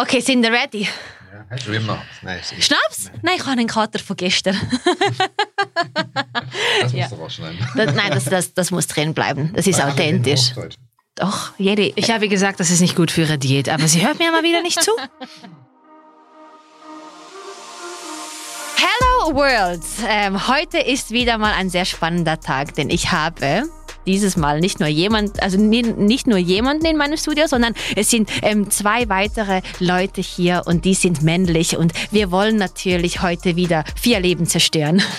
Okay, sind wir ready? Ja, hast du immer. Nein, Schnaps? Nein, ich habe einen Kater von gestern. das musst Ja. rausschneiden. Das, nein, das, das, das muss drin bleiben. Das ist authentisch. Hochdeutsch. Doch, jede. Ich habe gesagt, das ist nicht gut für ihre Diät, aber sie hört mir immer wieder nicht zu. Hello World! Ähm, heute ist wieder mal ein sehr spannender Tag, denn ich habe dieses Mal nicht nur jemand, also ni- nicht nur jemanden in meinem Studio, sondern es sind ähm, zwei weitere Leute hier und die sind männlich und wir wollen natürlich heute wieder vier Leben zerstören.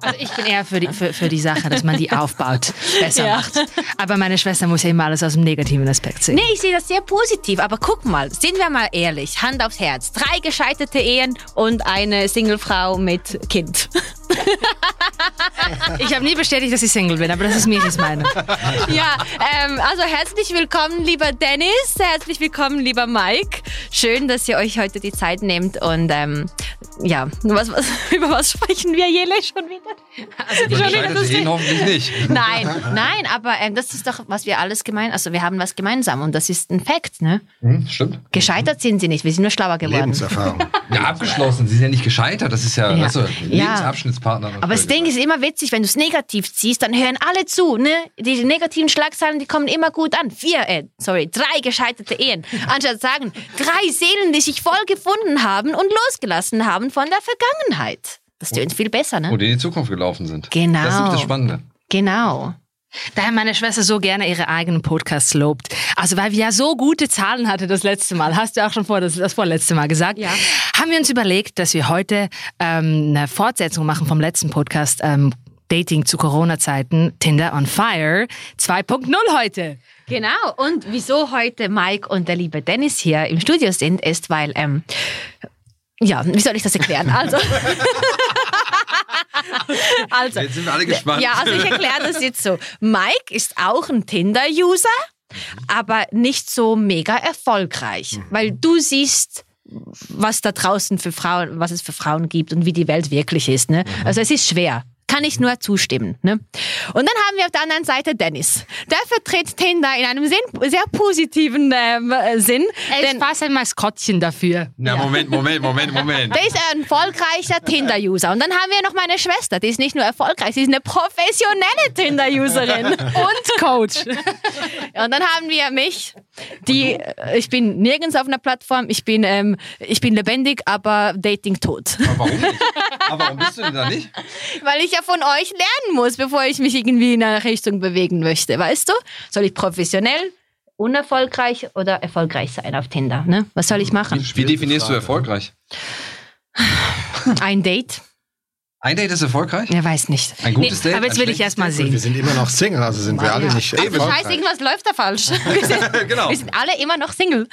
Also ich bin eher für die, für, für die Sache, dass man die aufbaut, besser Ja. macht. Aber meine Schwester muss ja immer alles aus dem negativen Aspekt sehen. Nee, ich sehe das sehr positiv, aber guck mal, sind wir mal ehrlich, Hand aufs Herz. Drei gescheiterte Ehen und eine Singlefrau mit Kind. Ich habe nie bestätigt, dass ich Single bin, aber das ist Miris Meinung. Ja, ähm, also herzlich willkommen, lieber Dennis, herzlich willkommen, lieber Mike. Schön, dass ihr euch heute die Zeit nehmt und ähm, ja, was, was, über was sprechen wir, Jele, schon wieder? Also Schon wieder das hoffentlich nicht. Nein, nein, aber ähm, das ist doch, was wir alles gemein, also wir haben was gemeinsam und das ist ein Fakt, ne? Hm, stimmt. Gescheitert sind sie nicht, wir sind nur schlauer geworden. Lebenserfahrung. Ja, abgeschlossen. Sie sind ja nicht gescheitert. Das ist ja, Ja. Weißt du, Lebensabschnittspartner. Aber das Ding ist immer witzig, wenn du es negativ ziehst, dann hören alle zu. Ne? Die negativen Schlagzeilen, die kommen immer gut an. Vier, äh, sorry, drei gescheiterte Ehen. Anstatt zu sagen, drei Seelen, die sich voll gefunden haben und losgelassen haben von der Vergangenheit. Das tönt viel besser, ne? Und in die Zukunft gelaufen sind. Genau. Das ist das Spannende. Genau. Daher meine Schwester so gerne ihre eigenen Podcasts lobt. Also weil wir ja so gute Zahlen hatte das letzte Mal, hast du auch schon vor das, das vorletzte Mal gesagt, Ja. haben wir uns überlegt, dass wir heute ähm, eine Fortsetzung machen vom letzten Podcast ähm, Dating zu Corona-Zeiten, Tinder on Fire 2.0 heute. Genau. Und wieso heute Mike und der liebe Dennis hier im Studio sind, ist, weil, ähm, ja, wie soll ich das erklären? Also, also Jetzt sind wir alle gespannt. Ja, also ich erkläre das jetzt so. Mike ist auch ein Tinder-User, aber nicht so mega erfolgreich, weil du siehst, was da draußen für Frauen, was es für Frauen gibt und wie die Welt wirklich ist. Ne? Also es ist schwer. Kann ich nur zustimmen. Ne? Und dann haben wir auf der anderen Seite Dennis. Der vertritt Tinder in einem Sinn, sehr positiven ähm, äh, Sinn. Er ist fast ein Maskottchen dafür. Na, Moment, Moment, Moment, Moment. der ist ein erfolgreicher Tinder-User. Und dann haben wir noch meine Schwester. Die ist nicht nur erfolgreich, sie ist eine professionelle Tinder-Userin. Und Coach. Und dann haben wir mich, die, ich bin nirgends auf einer Plattform, ich bin, ähm, ich bin lebendig, aber Dating tot. Aber warum nicht? Aber warum bist du denn da nicht? Weil ich ja von euch lernen muss, bevor ich mich irgendwie in eine Richtung bewegen möchte, weißt du? Soll ich professionell, unerfolgreich oder erfolgreich sein auf Tinder? Ne? Was soll ich machen? Wie definierst du erfolgreich? Ein Date? Ein Date ist erfolgreich? Er weiß nicht. Ein gutes Date? Aber jetzt will ich erst mal schlechtes Und wir sehen. sind immer noch Single, also sind wir alle nicht Also scheiße, erfolgreich. irgendwas läuft da falsch. Wir sind, Genau. wir sind alle immer noch Single.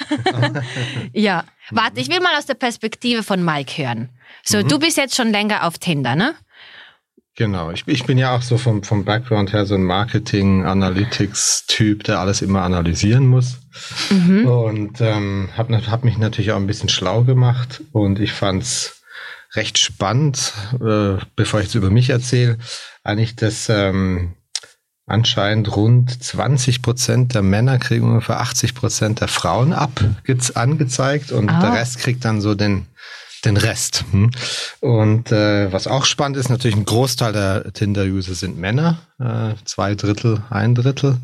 ja, warte, ich will mal aus der Perspektive von Mike hören. So, Mhm. du bist jetzt schon länger auf Tinder, ne? Genau, ich, ich bin ja auch so vom, vom Background her so ein Marketing-Analytics-Typ, der alles immer analysieren muss. Und ähm, habe hab mich natürlich auch ein bisschen schlau gemacht und ich fand's recht spannend, äh, bevor ich jetzt über mich erzähle, eigentlich, dass ähm, anscheinend rund 20 Prozent der Männer kriegen ungefähr 80 Prozent der Frauen ab, angezeigt und Ah. der Rest kriegt dann so den den Rest. Hm. Und äh, was auch spannend ist, natürlich ein Großteil der Tinder-User sind Männer, äh, zwei Drittel, ein Drittel.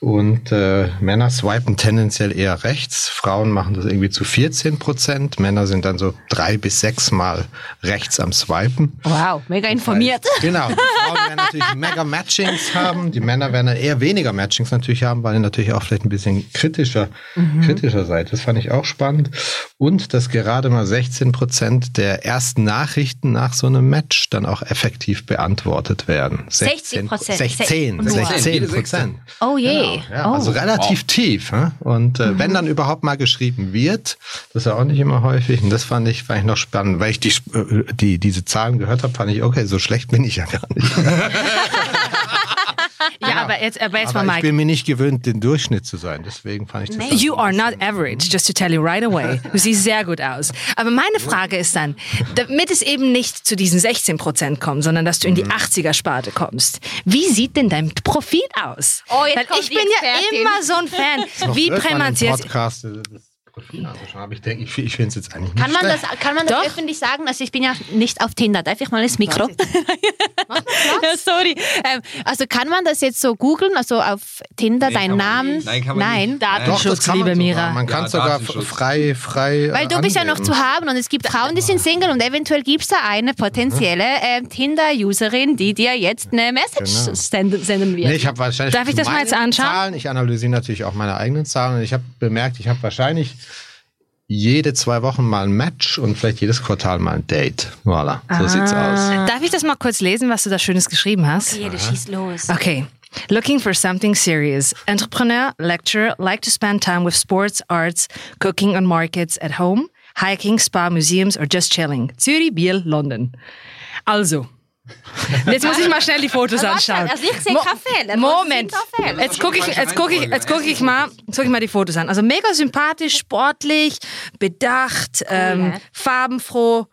Und äh, Männer swipen tendenziell eher rechts, Frauen machen das irgendwie zu 14 Prozent, Männer sind dann so drei bis sechs Mal rechts am Swipen. Wow, mega informiert. Genau, die Frauen werden natürlich mega Matchings haben, die Männer werden dann eher weniger Matchings natürlich haben, weil ihr natürlich auch vielleicht ein bisschen kritischer, kritischer seid. Das fand ich auch spannend. Und dass gerade mal 16 Prozent der ersten Nachrichten nach so einem Match dann auch effektiv beantwortet werden. 60%. 16, Nur. 16 Prozent. Oh je. Ja, oh. Also relativ tief. hä? Und äh, wenn dann überhaupt mal geschrieben wird, das ist ja auch nicht immer häufig, und das fand ich, fand ich noch spannend, weil ich die, äh, die, diese Zahlen gehört habe, fand ich, okay, so schlecht bin ich ja gar nicht. Aber jetzt, aber jetzt Aber mal ich Mike. bin mir nicht gewöhnt, den Durchschnitt zu sein. Deswegen fand ich das. You are not average, just to tell you right away. Du siehst sehr gut aus. Aber meine Frage ist dann, damit es eben nicht zu diesen 16 Prozent kommt, sondern dass du in die Mhm. 80er-Sparte kommst. Wie sieht denn dein Profil aus? Oh, jetzt Weil kommt ich die bin ja immer so ein Fan. Wie prämatiert... Das. Aber ich denke, ich, ich finde es jetzt eigentlich nicht Kann man, das, schlecht. kann man das Doch. öffentlich sagen? Also ich bin ja nicht auf Tinder. Darf ich mal ins Mikro? ja, sorry. Ähm, also kann man das jetzt so googeln, also auf Tinder, Nee, deinen man Namen? nicht. Nein, kann man Nein. nicht. Daten- Doch, Doch, Schutz, das kann man liebe sogar. Mira. Man kann Ja, sogar Datenschutz. frei, frei. Weil du bist ja noch angeben. zu haben und es gibt Frauen, die sind Single und eventuell gibt es da eine potenzielle ähm, Tinder-Userin, die dir jetzt eine Message Genau. senden, senden wird. Nee, ich habe wahrscheinlich Darf ich das mal jetzt anschauen? Zahlen. Ich analysiere natürlich auch meine eigenen Zahlen. Und ich habe bemerkt, ich habe wahrscheinlich jede zwei Wochen mal ein Match und vielleicht jedes Quartal mal ein Date. Voilà, so sieht's aus. Darf ich das mal kurz lesen, was du da Schönes geschrieben hast? Jede schießt los. Okay. Looking for something serious. Entrepreneur, lecturer, like to spend time with sports, arts, cooking on markets at home, hiking, spa, museums or just chilling. Zürich, Biel, London. Also. Jetzt muss ich mal schnell die Fotos anschauen. also ich sehe keine Fehler. Moment. Jetzt gucke ich, jetzt gucke ich, jetzt gucke ich mal, jetzt gucke ich mal die Fotos an. Also mega sympathisch, sportlich, bedacht, ähm, farbenfroh.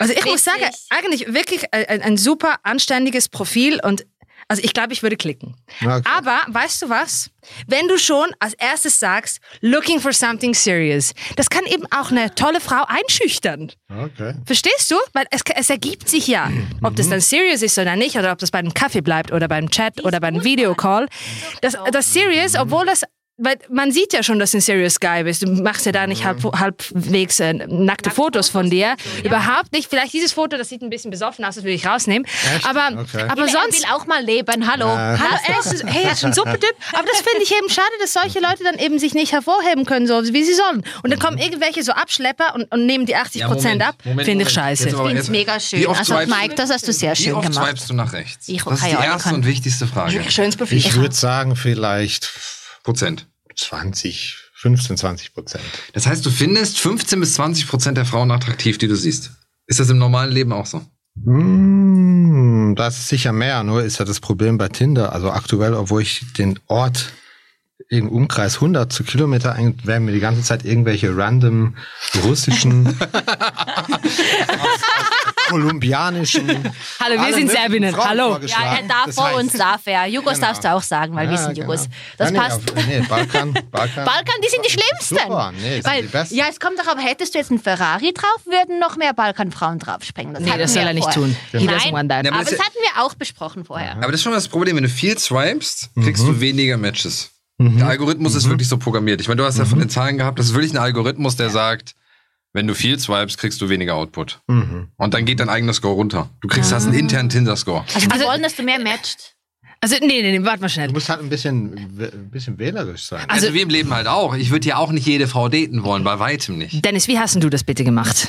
Also ich muss sagen, eigentlich wirklich ein, ein super anständiges Profil und also ich glaube, ich würde klicken. Okay. Aber weißt du was? Wenn du schon als erstes sagst, looking for something serious, das kann eben auch eine tolle Frau einschüchtern. Okay. Verstehst du? Weil es, es ergibt sich ja, ob das dann serious ist oder nicht, oder ob das bei einem Kaffee bleibt oder beim Chat oder beim Videocall. Das, das serious, obwohl das, weil man sieht ja schon, dass du ein serious Guy bist. Du machst ja da nicht halb, halbwegs äh, nackte Fotos von dir. Überhaupt nicht. Vielleicht dieses Foto, das sieht ein bisschen besoffen aus, das will ich rausnehmen. Aber, Okay. aber er sonst. will auch mal leben. Hallo. Hallo, er ist, hey, er ist ein super Typ. Aber das finde ich eben schade, dass solche Leute dann eben sich nicht hervorheben können, so wie sie sollen. Und dann kommen irgendwelche so Abschlepper und, und nehmen die 80 Prozent ab. Finde ich scheiße. Ich finde es mega Wie schön. oft Also Mike, das hast du sehr Wie schön oft gemacht. swipest du nach rechts? Ich- das ist die erste und wichtigste Frage. Ich würde sagen, vielleicht Prozent. 20, 15, 20 Prozent. Das heißt, du findest 15 bis 20 Prozent der Frauen attraktiv, die du siehst. Ist das im normalen Leben auch so? Hm, das ist sicher mehr, nur ist ja das Problem bei Tinder. Also aktuell, obwohl ich den Ort im Umkreis 100 zu Kilometer werden mir die ganze Zeit irgendwelche random russischen, kolumbianischen. Hallo, wir sind Serbinnen. Frauen Hallo. Ja, er darf Das vor heißt- uns, darf er. Jugos Genau. darfst du auch sagen, weil wir Ja, sind genau. Jugos. Das Ja, nee, passt. auf- nee, Balkan, Balkan. Balkan, die sind die schlimmsten. Super, nee, sind Weil, die besten. Ja, es kommt doch, aber hättest du jetzt einen Ferrari drauf, würden noch mehr Balkanfrauen draufspringen. Das Nee, das soll wir er nicht vorher. tun. Nein. Ja, aber das das hatten wir auch besprochen vorher. Aber das ist schon das Problem, wenn du viel swipest, kriegst Mhm. du weniger Matches. Der Algorithmus ist wirklich so programmiert. Ich meine, du hast ja von den Zahlen gehabt, das ist wirklich ein Algorithmus, der sagt, wenn du viel swipest, kriegst du weniger Output. Mhm. Und dann geht dein eigener Score runter. Du kriegst, hast einen internen Tinder-Score. Also die Also- wollen, dass du mehr matcht. Also, nee, nee, nee, warte mal schnell. Du musst halt ein bisschen, ein bisschen wählerisch sein. Also, wie im Leben halt auch. Ich würde ja auch nicht jede Frau daten wollen, bei weitem nicht. Dennis, wie hast denn du das bitte gemacht?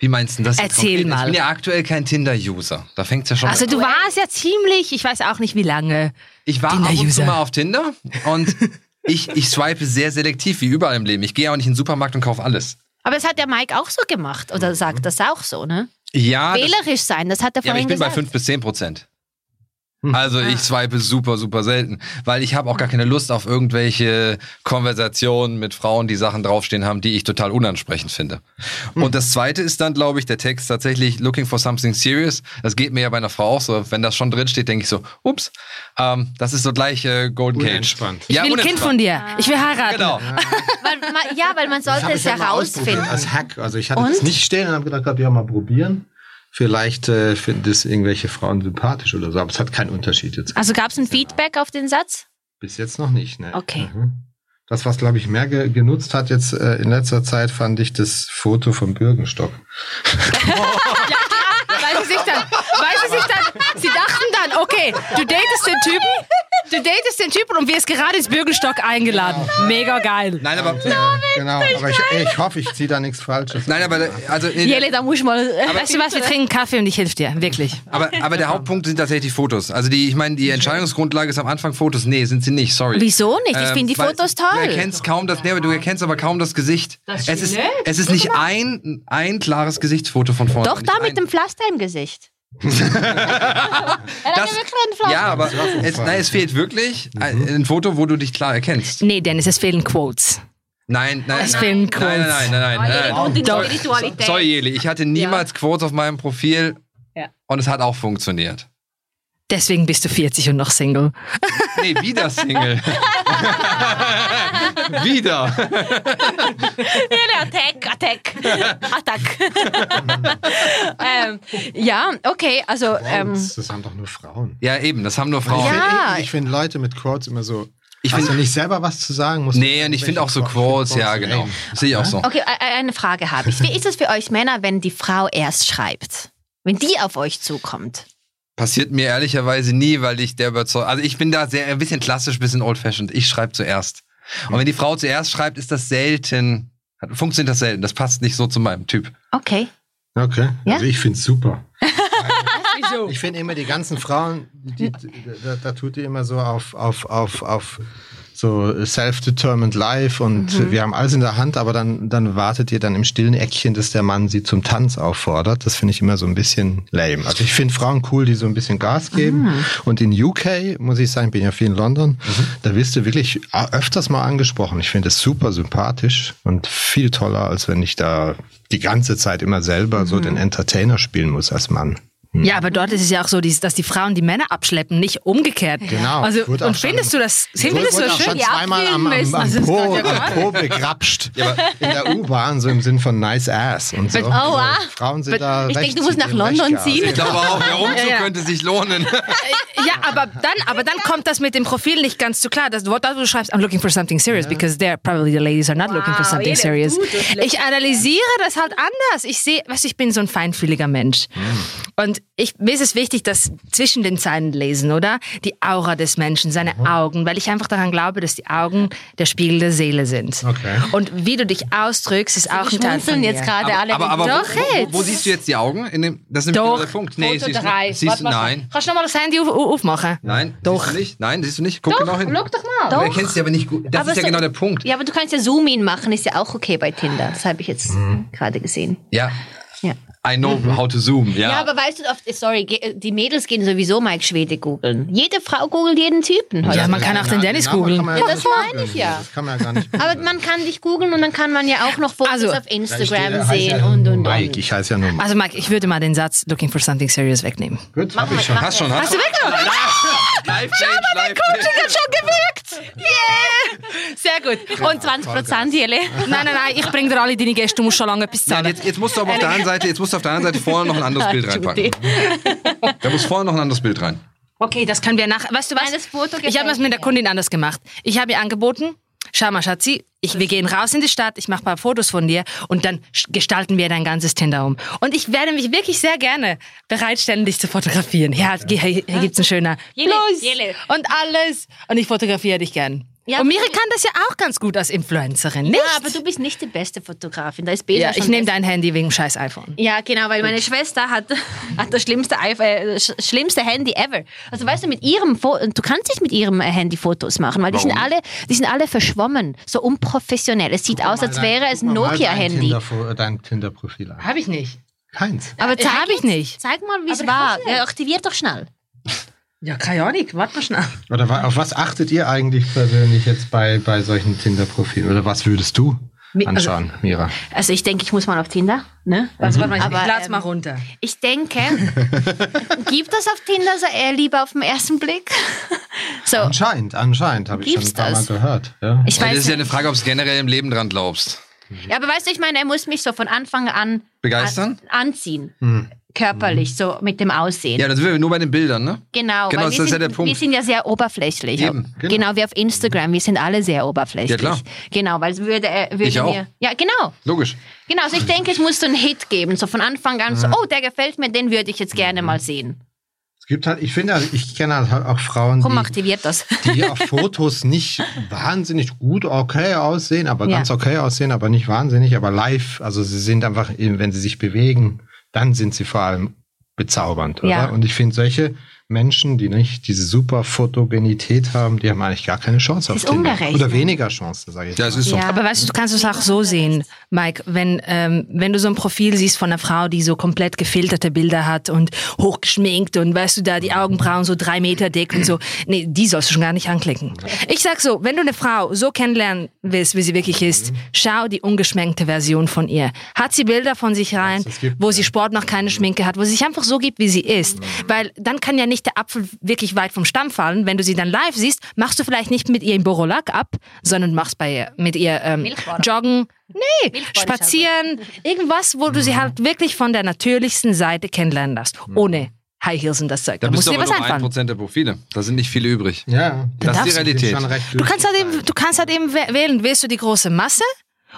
Wie meinst du das? Erzähl mal. Ich bin ja aktuell kein Tinder-User. Da fängt's ja schon Also, an. du warst ja ziemlich, ich weiß auch nicht wie lange. Ich war ab und zu mal auf Tinder und ich, ich swipe sehr selektiv, wie überall im Leben. Ich gehe auch nicht in den Supermarkt und kaufe alles. Aber das hat der Mike auch so gemacht. Oder sagt das auch so, ne? Ja, Wählerisch sein, das hat er ja aber ich vorhin bin bei gesagt. 5 bis 10 Prozent. Also ich swipe super, super selten, weil ich habe auch gar keine Lust auf irgendwelche Konversationen mit Frauen, die Sachen draufstehen haben, die ich total unansprechend finde. Und das zweite ist dann, glaube ich, der Text tatsächlich looking for something serious. Das geht mir ja bei einer Frau auch so. Wenn das schon drin steht, denke ich so, ups, ähm, das ist so gleich äh, Golden Cage. Ich will ein Kind von dir. Ich will heiraten. Genau. Weil, ma- ja, weil man sollte es ja mal ausprobiert herausfinden. Als Hack. Also ich hatte es nicht stehen und habe gedacht, ja mal probieren. Vielleicht äh, finden das irgendwelche Frauen sympathisch oder so, aber es hat keinen Unterschied jetzt. Also gab es ein Feedback auf den Satz? Bis jetzt noch nicht, ne? Okay. Mhm. Das, was, glaube ich, mehr ge genutzt hat jetzt äh, in letzter Zeit, fand ich das Foto vom Bürgenstock. Weil sie sich dann, weil sie sich dann, sie dachten dann, okay, du datest den Typen, du datest den Typen und wirst gerade ins Bürgenstock eingeladen. Mega geil. Nein, aber, Genau, aber ich, ich hoffe, ich ziehe da nichts Falsches. nein, aber, also, nee, Jelle, da muss ich mal. Weißt du was, wir trinken Kaffee und ich helfe dir, wirklich. aber, aber der Hauptpunkt sind tatsächlich die Fotos. Also die, ich meine, die Entscheidungsgrundlage ist am Anfang Fotos. Nee, sind sie nicht, sorry. Wieso nicht? Ich Ähm, finde die Fotos Du toll. erkennst kaum das, nee, aber du erkennst aber kaum das Gesicht. Das es ist, es ist nicht ein, ein klares Gesichtsfoto von vorne. Doch, da ein, mit dem Pflaster im Gesicht. Hat das, ja. Ja, aber es, nein, es fehlt wirklich ein, ein Foto, wo du dich klar erkennst. Nee, Dennis, es fehlen Quotes. Nein, nein, Es nein, fehlen nein, nein, Quotes. nein, nein, nein, nein. Und die Doch. Spiritualität. Sorry, Jeli, ich hatte niemals Quotes auf meinem Profil Ja. und es hat auch funktioniert. Deswegen bist du 40 und noch Single. Nee, wieder Single. wieder. Attack, Attack, Attack. ähm, ja, okay, also ähm, Quotes, das haben doch nur Frauen. Ja, eben, das haben nur Frauen. Ja. Ich, finde Leute mit Quotes immer so. Ich finde, find- nicht selber was zu sagen muss. Nee, und ich finde auch so Quotes, ja, genau. Sehe ich auch so. okay, e- eine Frage habe ich. Wie ist es für euch Männer, wenn die Frau erst schreibt? Wenn die auf euch zukommt? Passiert mir ehrlicherweise nie, weil ich der Überzeugung. Also ich bin da sehr ein bisschen klassisch, ein bisschen old-fashioned. Ich schreibe zuerst. Und wenn die Frau zuerst schreibt, ist das selten. Funktioniert das selten. Das passt nicht so zu meinem Typ. Okay. Okay, Ja? also ich finde es super. Ich finde immer die ganzen Frauen, die, die, da, da tut die immer so auf, auf, auf, auf so self-determined life und wir haben alles in der Hand, aber dann, dann wartet ihr dann im stillen Eckchen, dass der Mann sie zum Tanz auffordert. Das finde ich immer so ein bisschen lame. Also ich finde Frauen cool, die so ein bisschen Gas geben. Und in UK, muss ich sagen, bin ja viel in London, da wirst du wirklich öfters mal angesprochen. Ich finde es super sympathisch und viel toller, als wenn ich da die ganze Zeit immer selber so den Entertainer spielen muss als Mann. Ja, aber dort ist es ja auch so, dass die Frauen die Männer abschleppen, nicht umgekehrt. Genau. Also, und schon- findest du das, findest du das schon schön? zweimal am, am, am, Das ist Po, ja am Po begrapscht. in der U-Bahn, so im Sinn von nice ass und so. Oh, wow. Also, Frauen sind da Ich denke, du musst nach London ziehen. Ich glaube auch, der Umzug Ja, ja. könnte sich lohnen. Ja, aber dann, aber dann kommt das mit dem Profil nicht ganz so klar. Das Wort, das du schreibst, I'm looking for something serious, because there probably the ladies are not looking for Wow, something serious. Ich analysiere das halt anders. Ich sehe, weißt du, ich bin so ein feinfühliger Mensch. Und ich, mir ist es wichtig, dass zwischen den Zeilen lesen, oder? Die Aura des Menschen, seine Augen, weil ich einfach daran glaube, dass die Augen der Spiegel der Seele sind. Okay. Und wie du dich ausdrückst, ist auch ein Teil von jetzt gerade alle. aber aber Doch, wo, wo, jetzt. wo siehst du jetzt die Augen? In dem, das ist nämlich Doch, genau der Punkt. Nee, Foto siehst, drei. du, siehst du, Warte, warte. nein. Kannst du nochmal das Handy auf, aufmachen? Nein, Doch. Siehst du nicht? Nein, siehst du nicht? Guck genau hin. Schau doch mal. Du erkennst sie aber nicht gut. Das Aber ist ja so- genau der Punkt. Ja, aber du kannst ja Zoom-In machen, ist ja auch okay bei Tinder. Das habe ich jetzt gerade gesehen. Ja. Ja. I know how to zoom. Ja. Ja, aber weißt du, oft, sorry, ge- die Mädels gehen sowieso Mike Schwede googeln. Jede Frau googelt jeden Typen. heute. Ja, man kann auch den Dennis Namen googeln. Ja, gar das meine googeln. ich ja. Das kann man ja gar nicht Aber man kann dich googeln und dann kann man ja auch noch Fotos Also, auf Instagram Ich heiße sehen ja und und Mike, und. ich heiße ja nur Mike. Also Mike, ich würde mal den Satz Looking for something serious wegnehmen. Gut, hab ich schon. Hast schon, hast, Hast du weggenommen? Live Change, Live hat schon gewirkt. Yeah. Sehr gut. Und 20 Prozent, Jelle. Nein, nein, nein, ich bringe dir alle deine Gäste, du musst schon lange etwas Nein, zahlen. jetzt, jetzt musst du aber auf der anderen Seite, jetzt musst du auf der anderen Seite vorne noch ein anderes Bild reinpacken. Da muss vorne noch ein anderes Bild rein. Okay, das können wir nach. Weißt du was? Nein, das Foto ich habe das mit der. Kundin anders gemacht. Ich habe ihr angeboten, schau mal, Schatzi, ich, wir gehen raus in die Stadt, ich mache ein paar Fotos von dir und dann gestalten wir dein ganzes Tinder um. Und ich werde mich wirklich sehr gerne bereitstellen, dich zu fotografieren. Ja, hier, hier gibt's ein schöner Plus und alles. Und ich fotografiere dich gern. Ja, und Miri kann das ja auch ganz gut als Influencerin, nicht? Ja, aber du bist nicht die beste Fotografin. Da ist Besa Ja, ich nehme dein Handy wegen dem scheiß iPhone. Ja, genau, weil meine Schwester hat, hat das schlimmste, iPhone, äh, sch- schlimmste Handy ever. Also weißt du, mit ihrem Fo du kannst nicht mit ihrem äh, Handy Fotos machen, weil die sind alle, die sind alle verschwommen, so unprofessionell. Es sieht aus, als wäre es ein Guck dein Nokia-Handy. Tinder- Dein Tinder-Profil an. Habe ich nicht. Keins. Aber Ja, hab ich nicht. Zeig mal, wie es war. Ja, aktiviert doch schnell. Ja, keine Ahnung, warte mal schnell. Oder wa- auf was achtet ihr eigentlich persönlich jetzt bei, bei solchen Tinder-Profilen? Oder was würdest du also- anschauen, Mira? Also ich denke, ich muss mal auf Tinder. Ne? Also, warte mal, ich, Aber, ich lad's ähm, mal runter. Ich denke, gibt es auf Tinder so eher lieber auf den ersten Blick? so, Anscheinend, anscheinend, habe ich schon ein paar das? Mal gehört. Ja. ich Ja, das weiß ist ja eine Frage, ob es generell im Leben dran glaubst. Ja, aber weißt du, ich meine, er muss mich so von Anfang an Begeistern? An, anziehen. Körperlich, so mit dem Aussehen. Ja, das sind wir nur bei den Bildern, ne? Genau, Genau, das wir, ist ja sind, der Punkt. wir sind ja sehr oberflächlich. Eben, genau. genau. wie auf Instagram, wir sind alle sehr oberflächlich. Ja, klar. Genau, weil es würde, äh, würde Ich auch. mir. Ja, genau. Logisch. Genau, also ich denke, es muss so einen Hit geben, so von Anfang an, so, oh, der gefällt mir, den würde ich jetzt gerne mal sehen. Es gibt halt, ich finde, also ich kenne halt auch Frauen, Komm, die, aktiviert das. die auf Fotos nicht wahnsinnig gut okay aussehen, aber Ja. ganz okay aussehen, aber nicht wahnsinnig, aber live, also sie sind einfach, wenn sie sich bewegen, dann sind sie vor allem bezaubernd, oder? Ja. Und ich finde solche Menschen, die nicht diese super Fotogenität haben, die haben eigentlich gar keine Chance auf Tinder. ungerecht, Oder ne? weniger Chancen, sage ich. Ja, es ist so. Ja. Aber weißt du, du kannst es auch so sehen, Mike, wenn, ähm, wenn du so ein Profil siehst von einer Frau, die so komplett gefilterte Bilder hat und hochgeschminkt und weißt du, da die Augenbrauen so drei Meter dick und so, nee, die sollst du schon gar nicht anklicken. Ich sag so, wenn du eine Frau so kennenlernen willst, wie sie wirklich ist, schau die ungeschminkte Version von ihr. Hat sie Bilder von sich rein, wo sie Sport noch keine Schminke hat, wo sie sich einfach so gibt, wie sie ist. Weil dann kann ja nicht der Apfel wirklich weit vom Stamm fallen. Wenn du sie dann live siehst, machst du vielleicht nicht mit ihr im Borolak ab, sondern machst bei ihr, mit ihr ähm, joggen, nee, spazieren, irgendwas, wo du sie halt wirklich von der natürlichsten Seite kennenlernen darfst, ohne High Heels und das Zeug. Da Da bist musst du dir aber was einfallen. Prozent der Profile. Da sind nicht viele übrig. Ja, Das ist die Realität. Du kannst halt eben, du kannst halt eben wä- wählen, willst du die große Masse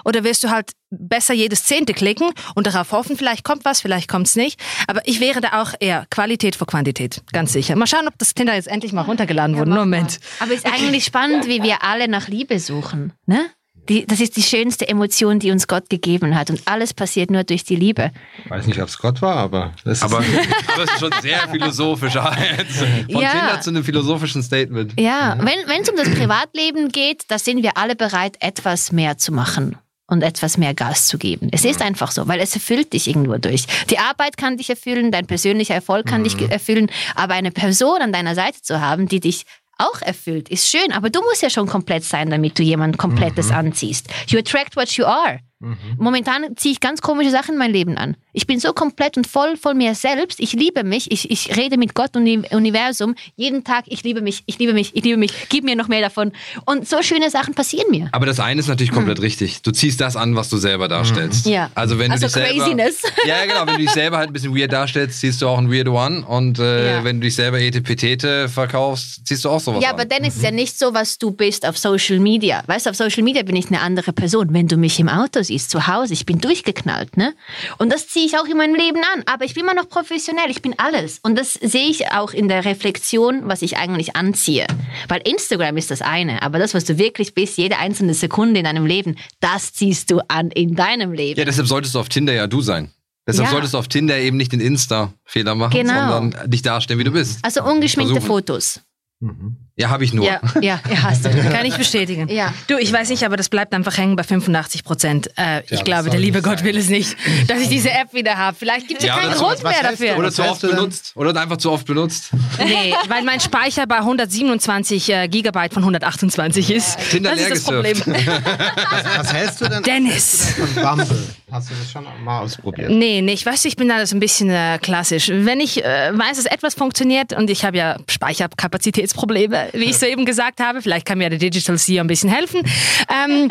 oder willst du halt besser jedes Zehnte klicken und darauf hoffen, vielleicht kommt was, vielleicht kommt es nicht. Aber ich wäre da auch eher Qualität vor Quantität, ganz sicher. Mal schauen, ob das Tinder jetzt endlich mal runtergeladen wurde. Moment. Aber es ist eigentlich spannend, wie wir alle nach Liebe suchen. Ne? Die, das ist die schönste Emotion, die uns Gott gegeben hat. Und alles passiert nur durch die Liebe. weiß nicht, ob es Gott war, aber das Aber, ist aber es ist schon sehr philosophisch. Jetzt. Von Ja. Tinder zu einem philosophischen Statement. Ja, wenn wenn es um das Privatleben geht, da sind wir alle bereit, etwas mehr zu machen und etwas mehr Gas zu geben. Es ist einfach so, weil es erfüllt dich irgendwo durch. Die Arbeit kann dich erfüllen, dein persönlicher Erfolg kann dich ge- erfüllen, aber eine Person an deiner Seite zu haben, die dich auch erfüllt, ist schön, aber du musst ja schon komplett sein, damit du jemand Komplettes anziehst. You attract what you are. Momentan ziehe ich ganz komische Sachen in mein Leben an. Ich bin so komplett und voll von mir selbst. Ich liebe mich. Ich, ich rede mit Gott und dem Universum jeden Tag. Ich liebe mich, ich liebe mich, ich liebe mich. Gib mir noch mehr davon. Und so schöne Sachen passieren mir. Aber das eine ist natürlich komplett richtig. Du ziehst das an, was du selber darstellst. Ja. Also wenn Also du dich selber, Craziness. Ja, ja, genau. Wenn du dich selber halt ein bisschen weird darstellst, ziehst du auch ein Weird One. Und äh, Ja. wenn du dich selber etepetete verkaufst, ziehst du auch sowas Ja, an. aber dann ist es ja nicht so, was du bist auf Social Media. Weißt du, auf Social Media bin ich eine andere Person. Wenn du mich im Auto siehst, zu Hause, ich bin durchgeknallt, ne? Und das ziehe ich auch in meinem Leben an. Aber ich bin immer noch professionell. Ich bin alles. Und das sehe ich auch in der Reflexion, was ich eigentlich anziehe. Weil Instagram ist das eine. Aber das, was du wirklich bist, jede einzelne Sekunde in deinem Leben, das ziehst du an in deinem Leben. Ja, deshalb solltest du auf Tinder ja du sein. Deshalb Ja. solltest du auf Tinder eben nicht den Insta-Fehler machen, Genau. sondern dich darstellen, wie du bist. also ungeschminkte Versuchen. Fotos. Ja, habe ich nur. Ja, ja, ja, hast du. Kann ich bestätigen. Ja. Du, ich weiß nicht, aber das bleibt einfach hängen bei 85 Prozent. Äh, ich das glaube, der liebe Gott sein. will es nicht, dass ich diese App wieder habe. Vielleicht gibt es ja, Ja, keinen Grund was mehr dafür. Oder Was zu oft benutzt. Oder einfach zu oft benutzt. Nee, weil mein Speicher bei 127 äh, Gigabyte von 128 ist. Tinder das ist das leer Problem. Was hältst du denn Dennis. von Bumble? Hast du das schon mal ausprobiert? Nee, nee, ich weiß, ich bin da so ein bisschen äh, klassisch. Wenn ich äh, weiß, dass etwas funktioniert und ich habe ja Speicherkapazitätsprobleme, wie ich soeben gesagt habe, vielleicht kann mir der Digital Sea ein bisschen helfen, ähm,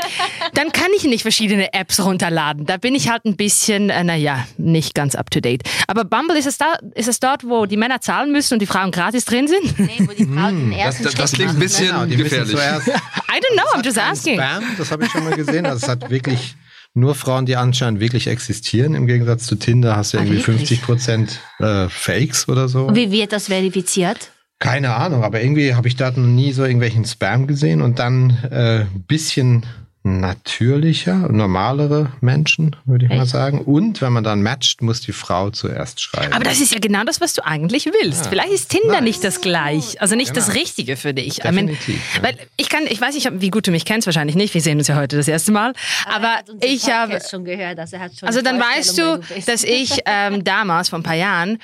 dann kann ich nicht verschiedene Apps runterladen. Da bin ich halt ein bisschen, äh, naja, nicht ganz up to date. Aber Bumble ist es, da, ist es dort, wo die Männer zahlen müssen und die Frauen gratis drin sind? Nee, wo die Frau den Das, ersten das, das Schritt klingt ein ne? bisschen Genau, gefährlich. zuerst I don't know, I'm just asking. Spam, das habe ich schon mal gesehen. Also es hat wirklich nur Frauen, die anscheinend wirklich existieren. Im Gegensatz zu Tinder hast du Ah, irgendwie wirklich? 50 Prozent äh, Fakes oder so. Wie wird das verifiziert? Keine Ahnung, aber irgendwie habe ich da noch nie so irgendwelchen Spam gesehen und dann äh, bisschen natürlicher, normalere Menschen, würde ich mal Echt? sagen. Und wenn man dann matcht, muss die Frau zuerst schreiben. Aber das ist ja genau das, was du eigentlich willst. Vielleicht ist Tinder Nein. nicht das gleich, also nicht das Genau. Richtige für dich. I mean, Definitiv, ja. weil ich kann, ich weiß nicht, wie gut du mich kennst, wahrscheinlich nicht. Wir sehen uns ja heute das erste Mal. Aber, ich habe, schon gehört, also er hat schon also dann weißt du, bist. dass ich ähm, damals vor ein paar Jahren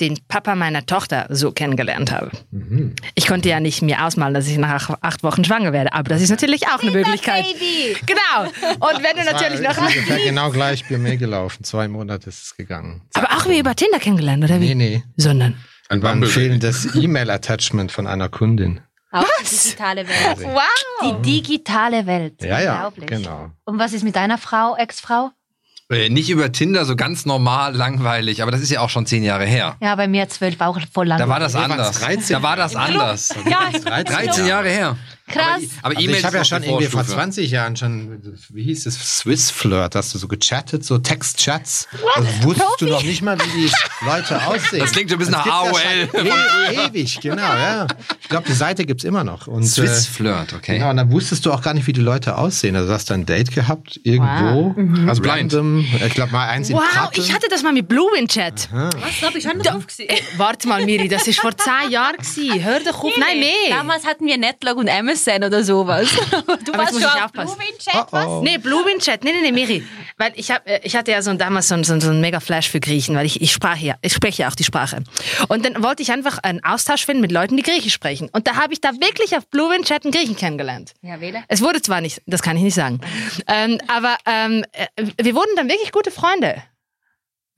den Papa meiner Tochter so kennengelernt habe. Mhm. Ich konnte ja nicht mir ausmalen, dass ich nach ach- acht Wochen schwanger werde, aber das ist natürlich auch eine Möglichkeit. Baby. Genau. Und wenn du Das war natürlich noch ungefähr genau gleich bei mir gelaufen. Zwei Monate ist es gegangen. aber auch wie über Tinder kennengelernt oder wie? Nee, nee. Sondern Ein Bumble. fehlendes E-Mail-Attachment von einer Kundin. Auch die digitale Welt. wow. Die digitale Welt. Ja, ja, genau. Und was ist mit deiner Frau, Ex-Frau? Äh, Nicht über Tinder, so ganz normal, langweilig. Aber das ist ja auch schon zehn Jahre her. Ja, bei mir zwölf auch voll lang. Da war das anders. 13. Da war das anders. ja, 13 Jahre her. Krass. Aber Also E-Mails ich habe ja schon irgendwie vor Vorstufe. 20 Jahren schon, wie hieß es, Swiss Flirt, hast du so gechattet, so Textchats. Also wusstest du noch nicht mal, wie die Leute aussehen. Das klingt so ein bisschen Das nach AOL. Ja e ewig, genau, ja. Ich glaube, die Seite gibt's immer noch. Und, Swiss äh, Flirt, okay. Genau, und dann wusstest du auch gar nicht, wie die Leute aussehen. Also du hast ein Date gehabt, irgendwo. Also blind. Random. Ich glaube mal eins in Wow, ich hatte das mal mit Blue in Chat. Was habe ich schon drauf gesehen? Warte mal, Miri, das ist vor zehn Jahren gewesen. Hör doch auf. Nein, mehr. Damals hatten wir Netlog und MSN oder sowas. Du Aber warst muss schon ich auf aufpassen. Blumen-Chat, Oh, was? oh. Nee, Blue in Chat. Nee, nee, nee, Miri. Weil ich, hab, äh, ich hatte ja so ein, damals so, ein- so, ein- so einen mega Flash für Griechen, weil ich, ich, sprach ja, ich spreche ja auch die Sprache. Und dann wollte ich einfach einen Austausch finden mit Leuten, die Griechisch sprechen. Und da habe ich da wirklich auf Blue in Chat einen Griechen kennengelernt. Ja, wähle. Es wurde zwar nicht, das kann ich nicht sagen, ähm, aber ähm, äh, wir wurden dann wirklich gute Freunde.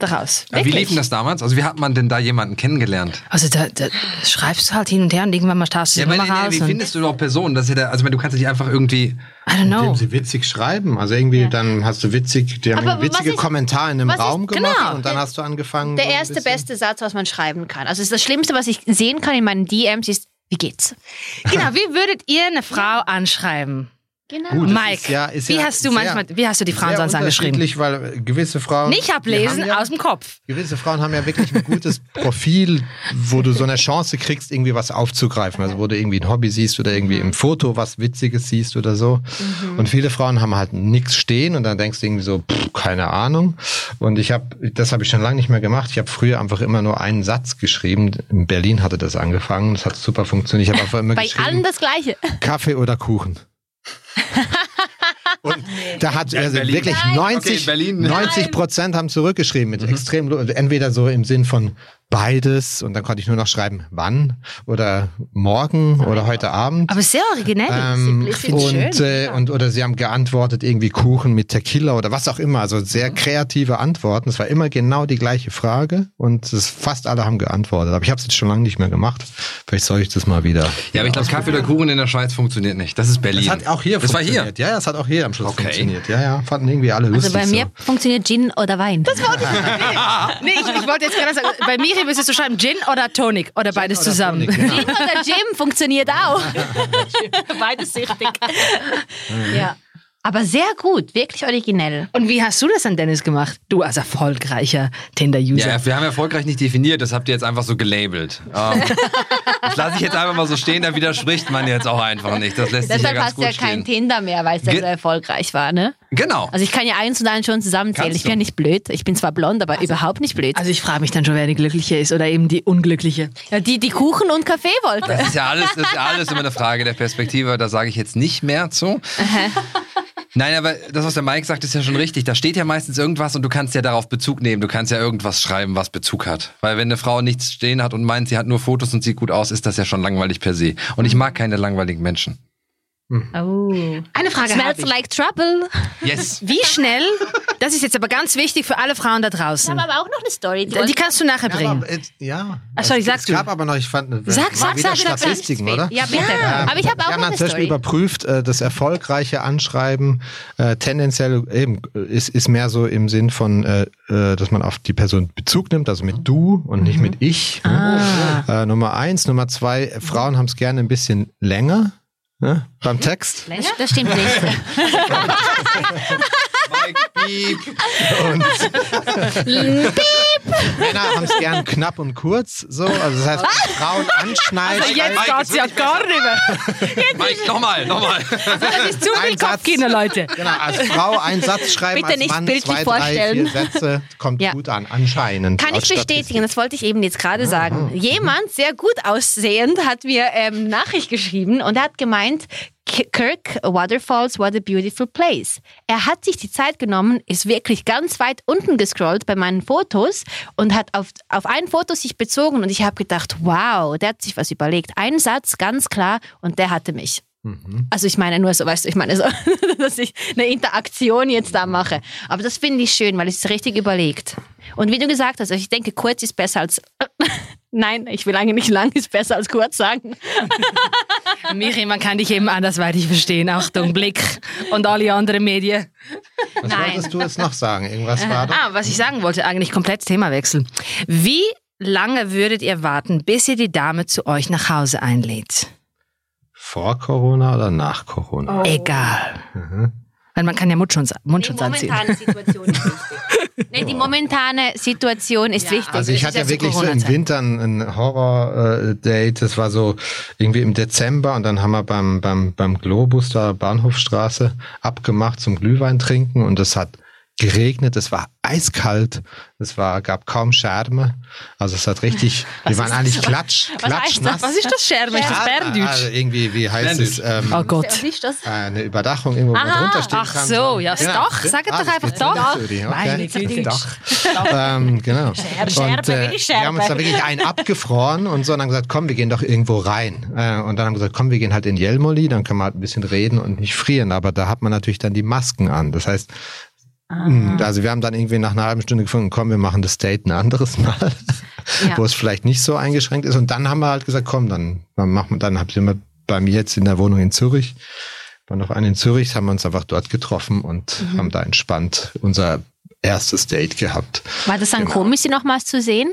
Daraus. Wie lief denn das damals? Also wie hat man denn da jemanden kennengelernt? Also da, da schreibst du halt hin und her und irgendwann mal tauschst du Ja, die aber Nummer nee, raus. wie findest du überhaupt Personen? Das ist ja der, also du kannst dich einfach irgendwie. I don't know. Indem sie witzig schreiben. Also irgendwie, dann hast du witzig, die haben Aber einen witzigen was ist- Kommentar in einem was ist- Raum gemacht genau. und dann hast du angefangen. Der so erste beste Satz, was man schreiben kann. Also das Schlimmste, was ich sehen kann in meinen DMs, ist, wie geht's? Genau, wie würdet ihr eine Frau anschreiben? Genau. Gut, Mike, ist ja- ist wie ja hast du sehr- manchmal, wie hast du die Frauen sonst angeschrieben? weil gewisse Frauen. Nicht ablesen, ja, aus dem Kopf. Gewisse Frauen haben ja wirklich ein gutes Profil, wo du so eine Chance kriegst, irgendwie was aufzugreifen. Also wo du irgendwie ein Hobby siehst oder irgendwie im Foto was Witziges siehst oder so. Und viele Frauen haben halt nichts stehen und dann denkst du irgendwie so, pff, keine Ahnung. Und ich habe, das habe ich schon lange nicht mehr gemacht. Ich habe früher einfach immer nur einen Satz geschrieben. In Berlin hatte das angefangen. Das hat super funktioniert. Ich habe einfach immer Bei geschrieben, allen das Gleiche. Kaffee oder Kuchen. Und da hat also Berlin. wirklich Okay, 90, in Berlin. 90 Prozent haben zurückgeschrieben mit extrem, lo- entweder so im Sinn von beides und dann konnte ich nur noch schreiben, wann oder morgen oder heute Abend. Aber sehr originell. Ähm, ich und, schön. äh, und oder sie haben geantwortet irgendwie Kuchen mit Tequila oder was auch immer, also sehr kreative Antworten. Es war immer genau die gleiche Frage und es, fast alle haben geantwortet. Aber ich habe es jetzt schon lange nicht mehr gemacht. Vielleicht soll ich das mal wieder. Ja, aber ich glaube, Kaffee oder Kuchen in der Schweiz funktioniert nicht. Das ist Berlin. Das hat auch hier Das war hier. funktioniert. Ja, ja, das hat auch hier am Schluss Okay. funktioniert. Ja, ja, fanden irgendwie alle lustig. Also bei mir so. funktioniert Gin oder Wein. Das war nee, ich, ich wollte jetzt gerade sagen, bei Miri müsstest du schreiben Gin oder Tonic oder beides oder zusammen. Tonic, genau. Gin oder Gin funktioniert auch. Beides richtig. ja. Aber sehr gut, wirklich originell. Und wie hast du das an Dennis gemacht? Du als erfolgreicher Tinder-User. Ja, wir haben erfolgreich nicht definiert, das habt ihr jetzt einfach so gelabelt. Ähm, das lasse ich jetzt einfach mal so stehen, da widerspricht man jetzt auch einfach nicht. Das lässt sich ja Deshalb ganz hast du gut ja kein stehen. Tinder mehr, weil es ja so erfolgreich war, ne? Genau. Also ich kann ja eins und eins schon zusammenzählen. Kannst ich bin ja nicht blöd. Ich bin zwar blond, aber überhaupt nicht blöd. Also ich frage mich dann schon, wer die Glückliche ist oder eben die Unglückliche. ja, die, die Kuchen und Kaffee wollte. Das ist ja alles, das ist ja alles immer eine Frage der Perspektive, da sage ich jetzt nicht mehr zu. Nein, aber das, was der Mike sagt, ist ja schon richtig. Da steht ja meistens irgendwas und du kannst ja darauf Bezug nehmen. Du kannst ja irgendwas schreiben, was Bezug hat. Weil wenn eine Frau nichts stehen hat und meint, sie hat nur Fotos und sieht gut aus, ist das ja schon langweilig per se. Und ich mag keine langweiligen Menschen. Oh. Eine Frage Smells like trouble. Yes. Wie schnell, das ist jetzt aber ganz wichtig für alle Frauen da draußen. aber auch noch eine Story. Die Die kannst du nachher Ja, bringen. aber, äh, ja. Ach, sorry, es, sagst es du. gab aber noch, ich fand, Sag, war sag, wieder sag, sag, sag. Statistiken, oder? ja, bitte. aber ich habe auch Wir haben eine zum Beispiel überprüft, äh, das erfolgreiche Anschreiben äh, tendenziell eben äh, ist, ist mehr so im Sinn von, äh, äh, dass man auf die Person Bezug nimmt, also mit du und nicht mit ich. ne? Äh, Nummer eins. Nummer zwei, äh, Frauen haben es gerne ein bisschen länger ne, beim Text. Das, stimmt nicht. Mike, piep. Männer haben es gern knapp und kurz, so. Also das heißt, Frauen anschneiden. Also Jetzt Mike, geht's ja gar nicht mehr. Mike, nochmal, nochmal. Das ist zu viel Ein Satz. Kopfkino, Leute. Genau, als Frau einen Satz schreiben, Bitte als nicht Mann bildlich zwei, drei, vorstellen. vier Sätze, kommt Ja. gut an, anscheinend. Kann ich bestätigen, das wollte ich eben jetzt gerade sagen. Jemand, sehr gut aussehend, hat mir ähm, eine Nachricht geschrieben und er hat gemeint, Kirk Waterfalls, what a beautiful place. Er hat sich die Zeit genommen, ist wirklich ganz weit unten gescrollt bei meinen Fotos und hat auf, auf ein Foto sich bezogen und ich habe gedacht, wow, der hat sich was überlegt. Ein Satz, ganz klar, und der hatte mich. Also ich meine nur so, weißt du, ich meine so, dass ich eine Interaktion jetzt da mache. Aber das finde ich schön, weil es ist richtig überlegt. Und wie du gesagt hast, ich denke, kurz ist besser als Nein, ich will eigentlich nicht lang ist besser als kurz sagen. Miri, man kann dich eben andersweitig verstehen. Achtung, Blick und alle anderen Medien. Was Nein. wolltest du jetzt noch sagen? Irgendwas war da? Ah, was ich sagen wollte, eigentlich komplett Themawechsel. Wie lange würdet ihr warten, bis ihr die Dame zu euch nach Hause einlädt? Vor Corona oder nach Corona? Egal. Weil man kann ja Mundschutz, Mundschutz anziehen. Situation ist wichtig. Nee, die momentane Situation ist wichtig. Also ich Das hatte ja ja wirklich so im. Winter ein, Horror-Date. Das war so irgendwie im Dezember und dann haben wir beim, beim, beim Globus da Bahnhofstraße abgemacht zum Glühwein trinken und es hat geregnet, es war eiskalt, es war, gab kaum Scherme. Also es hat richtig, wir waren eigentlich klatsch, Was heißt klatschnass. das? Was ist das Scherm? Ist das Berndeutsch? Also irgendwie, wie heißt es? Ähm, Oh Gott. Was ist das? eine Überdachung irgendwo wo man drunter stehen Ach kann. so, ja, das Dach. Sagt Ah, doch das einfach Dach. natürlich, Meine Okay. Güte. Dach. ähm, genau. Scherbe, und, äh, ich wir haben uns da Scherbe. wirklich einen abgefroren und so und dann gesagt, komm, wir gehen doch irgendwo rein. Äh, und dann haben wir gesagt, komm, wir gehen halt in Jelmoli, dann können wir halt ein bisschen reden und nicht frieren. Aber da hat man natürlich dann die Masken an. Das heißt, Mm, Also wir haben dann irgendwie nach einer halben Stunde gefunden, komm, wir machen das Date ein anderes Mal, Ja. wo es vielleicht nicht so eingeschränkt ist. Und dann haben wir halt gesagt, komm, dann, dann machen wir, dann habt ihr bei mir jetzt in der Wohnung in Zürich, war noch eine in Zürich, haben wir uns einfach dort getroffen und Mhm. haben da entspannt unser erstes Date gehabt. War das dann Genau. komisch, sie nochmals zu sehen?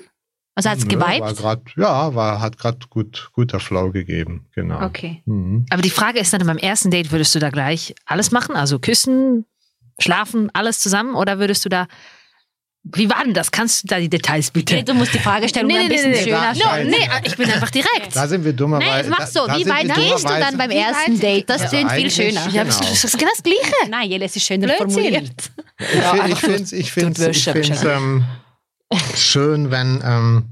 Also hat es geweibt? ja, war, hat gerade gut, guter Flow gegeben, genau. Okay. Mhm. Aber die Frage ist dann, beim ersten Date würdest du da gleich alles machen? Also küssen, schlafen, alles zusammen? Oder würdest du da. Wie war denn das? Kannst du da die Details bitte? Nee, du musst die Fragestellung ein bisschen schöner No, stellen. nee, ich bin einfach direkt. Da sind wir dummerweise. Nein, mach so. da- da Wie weit wir gehst du dann beim ersten Date? Das Ja, klingt viel schöner. Ja, Genau. das ist genau das Gleiche. Nein, Jelle, es ist schön Blödsinn. formuliert. Ich finde ich find's, ich find's, ich find's, ähm, schön, wenn, ähm,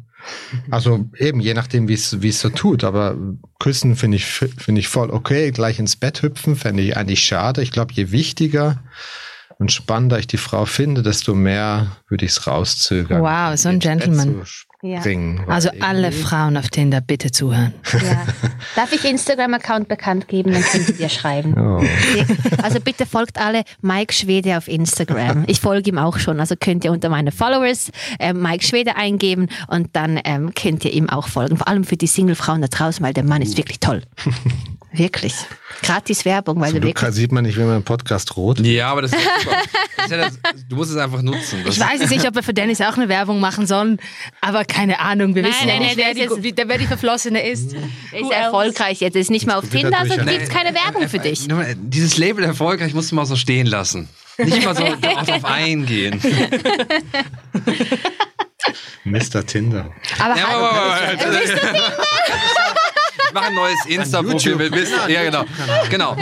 also eben je nachdem, wie es wie es so tut, aber küssen finde ich, finde ich voll okay. Gleich ins Bett hüpfen fände ich eigentlich schade. Ich glaube, je wichtiger und spannender ich die Frau finde, desto mehr würde ich es rauszögern. Wow, so ein Gentleman. springen, weil Also alle Frauen auf Tinder bitte zuhören. Ja. Darf ich Instagram-Account bekannt geben? Dann könnt ihr dir schreiben. Oh. Also bitte folgt alle Mike Schwede auf Instagram. Ich folge ihm auch schon. Also könnt ihr unter meine Followers äh, Mike Schwede eingeben und dann ähm, könnt ihr ihm auch folgen. Vor allem für die Single-Frauen da draußen, weil der Mann ist wirklich toll. Wirklich. Gratis Werbung, weil Zum Glück wirklich. sieht man nicht, wie man im Podcast rot. Ja, aber das ist, das ist ja das, du musst es einfach nutzen. Das Ich weiß jetzt nicht, ob wir für Dennis auch eine Werbung machen sollen, aber keine Ahnung. Wir Nein, wissen ja nein, nicht, nein, wer die, ist- der, wer die Verflossene ist. Er ist Who else? erfolgreich jetzt. Er ist nicht mehr auf Jetzt Tinder, also durch, gibt es keine Werbung für dich. Nur mal, Dieses Label erfolgreich musst du mal so stehen lassen. Nicht mal so darauf eingehen. Mr. Tinder. Aber Ja, hallo, aber, aber, ich mache ein neues Insta-Profil Mist. Ja, genau. Genau.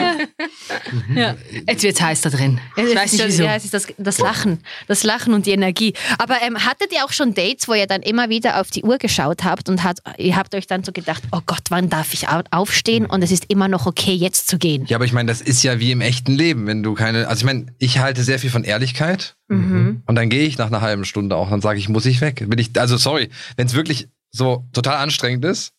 jetzt wird's heiß da drin. Ich Es weiß nicht wieso. Ja, es ist das, das Lachen. Das Lachen und die Energie. Aber ähm, hattet ihr auch schon Dates, wo ihr dann immer wieder auf die Uhr geschaut habt und hat, ihr habt euch dann so gedacht, oh Gott, wann darf ich au- aufstehen? Und es ist immer noch okay, jetzt zu gehen. Ja, aber ich meine, das ist ja wie im echten Leben, wenn du keine. Also ich meine, ich halte sehr viel von Ehrlichkeit Mhm. und dann gehe ich nach einer halben Stunde auch, dann sage ich, muss ich weg. Will ich, also sorry, wenn es wirklich so total anstrengend ist,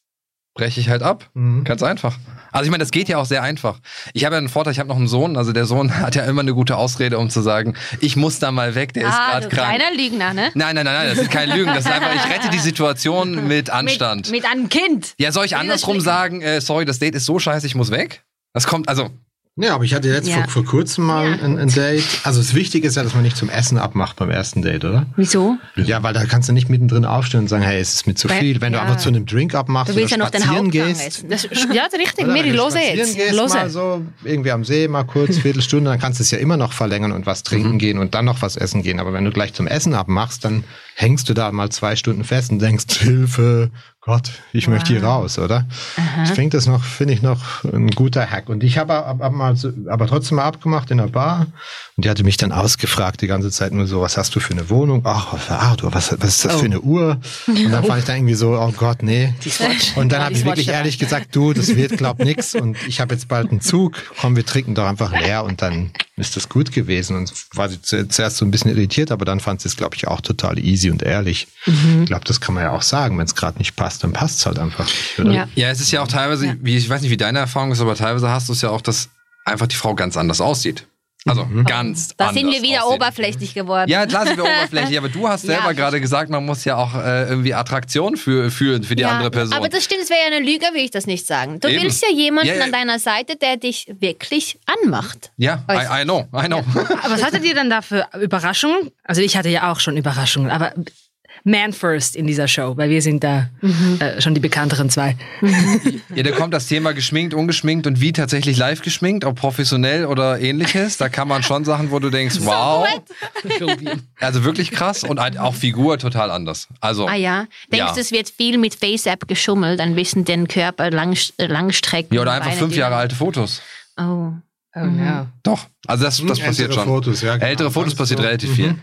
breche ich halt ab. Mhm. Ganz einfach. Also ich meine, das geht ja auch sehr einfach. Ich habe ja einen Vorteil, ich habe noch einen Sohn, also der Sohn hat ja immer eine gute Ausrede, um zu sagen, ich muss da mal weg, der ist ah, gerade du krank. kleiner Lügner, ne? Nein, nein, nein, nein, das ist kein Lügen. Das ist einfach, ich rette die Situation mit Anstand. Mit, mit einem Kind. ja, soll ich andersrum sagen, äh, sorry, das Date ist so scheiße, ich muss weg? Das kommt, also, Ja, aber ich hatte jetzt Ja. vor, vor kurzem mal Ja. ein, ein Date. Also das Wichtige ist ja, dass man nicht zum Essen abmacht beim ersten Date, oder? Wieso? Ja, weil da kannst du nicht mittendrin aufstehen und sagen, hey, es ist mir zu viel. Wenn ja. du aber zu einem Drink abmachst Du willst ja oder noch den spazieren Hauptgang gehst. Das, ja, richtig, Oder Miri, spazieren jetzt. Gehst, mal Lose. so irgendwie am See mal kurz, Viertelstunde, dann kannst du es ja immer noch verlängern und was trinken Mhm. gehen und dann noch was essen gehen. Aber wenn du gleich zum Essen abmachst, dann hängst du da mal zwei Stunden fest und denkst, Hilfe, Gott, ich möchte hier raus, oder? Ich finde das noch, finde ich noch ein guter Hack. Und ich habe ab, ab mal aber trotzdem mal abgemacht in der Bar und die hatte mich dann ausgefragt die ganze Zeit nur so, was hast du für eine Wohnung? Ach, was, ah, du, was, was ist das Oh. für eine Uhr? Und dann fand ich dann irgendwie so, oh Gott, nee. Und dann habe ich wirklich ehrlich gesagt, du, das wird glaub nix und ich habe jetzt bald einen Zug, komm, wir trinken doch einfach leer und dann ist das gut gewesen. Und war sie zu- zuerst so ein bisschen irritiert, aber dann fand sie es, glaube ich, auch total easy und ehrlich. Ich glaube, das kann man ja auch sagen, wenn es gerade nicht passt, dann passt es halt einfach nicht, oder? Ja. ja, es ist ja auch teilweise, wie, ich weiß nicht, wie deine Erfahrung ist, aber teilweise hast du es ja auch, dass einfach die Frau ganz anders aussieht. Also ganz Da anders sind wir wieder aussieht. oberflächlich geworden. Ja, klar sind wir oberflächlich, aber du hast Ja. selber gerade gesagt, man muss ja auch äh, irgendwie Attraktion für, fühlen für die Ja, andere Person. Aber das stimmt, es wäre ja eine Lüge, will ich das nicht sagen. Du Eben. willst ja jemanden Ja, ja. an deiner Seite, der dich wirklich anmacht. ja, I, I know, I know. Aber was hattet ihr dann da für Überraschungen? Also ich hatte ja auch schon Überraschungen, aber Man first in dieser Show, weil wir sind da äh, schon die bekannteren zwei. Ja, da kommt das Thema geschminkt, ungeschminkt und wie tatsächlich live geschminkt, ob professionell oder ähnliches. Da kann man schon Sachen, wo du denkst, wow. Also wirklich krass und halt auch Figur total anders. Also, Ah ja. Denkst Ja. du, es wird viel mit FaceApp geschummelt, ein bisschen den Körper lang, äh, langstrecken? ja, oder einfach Beine fünf Jahre dünn? alte Fotos. Oh. Oh no. Doch, also das, das passiert Ältere schon. Fotos, ja. genau. Ältere Fotos passiert so, relativ mhm. viel.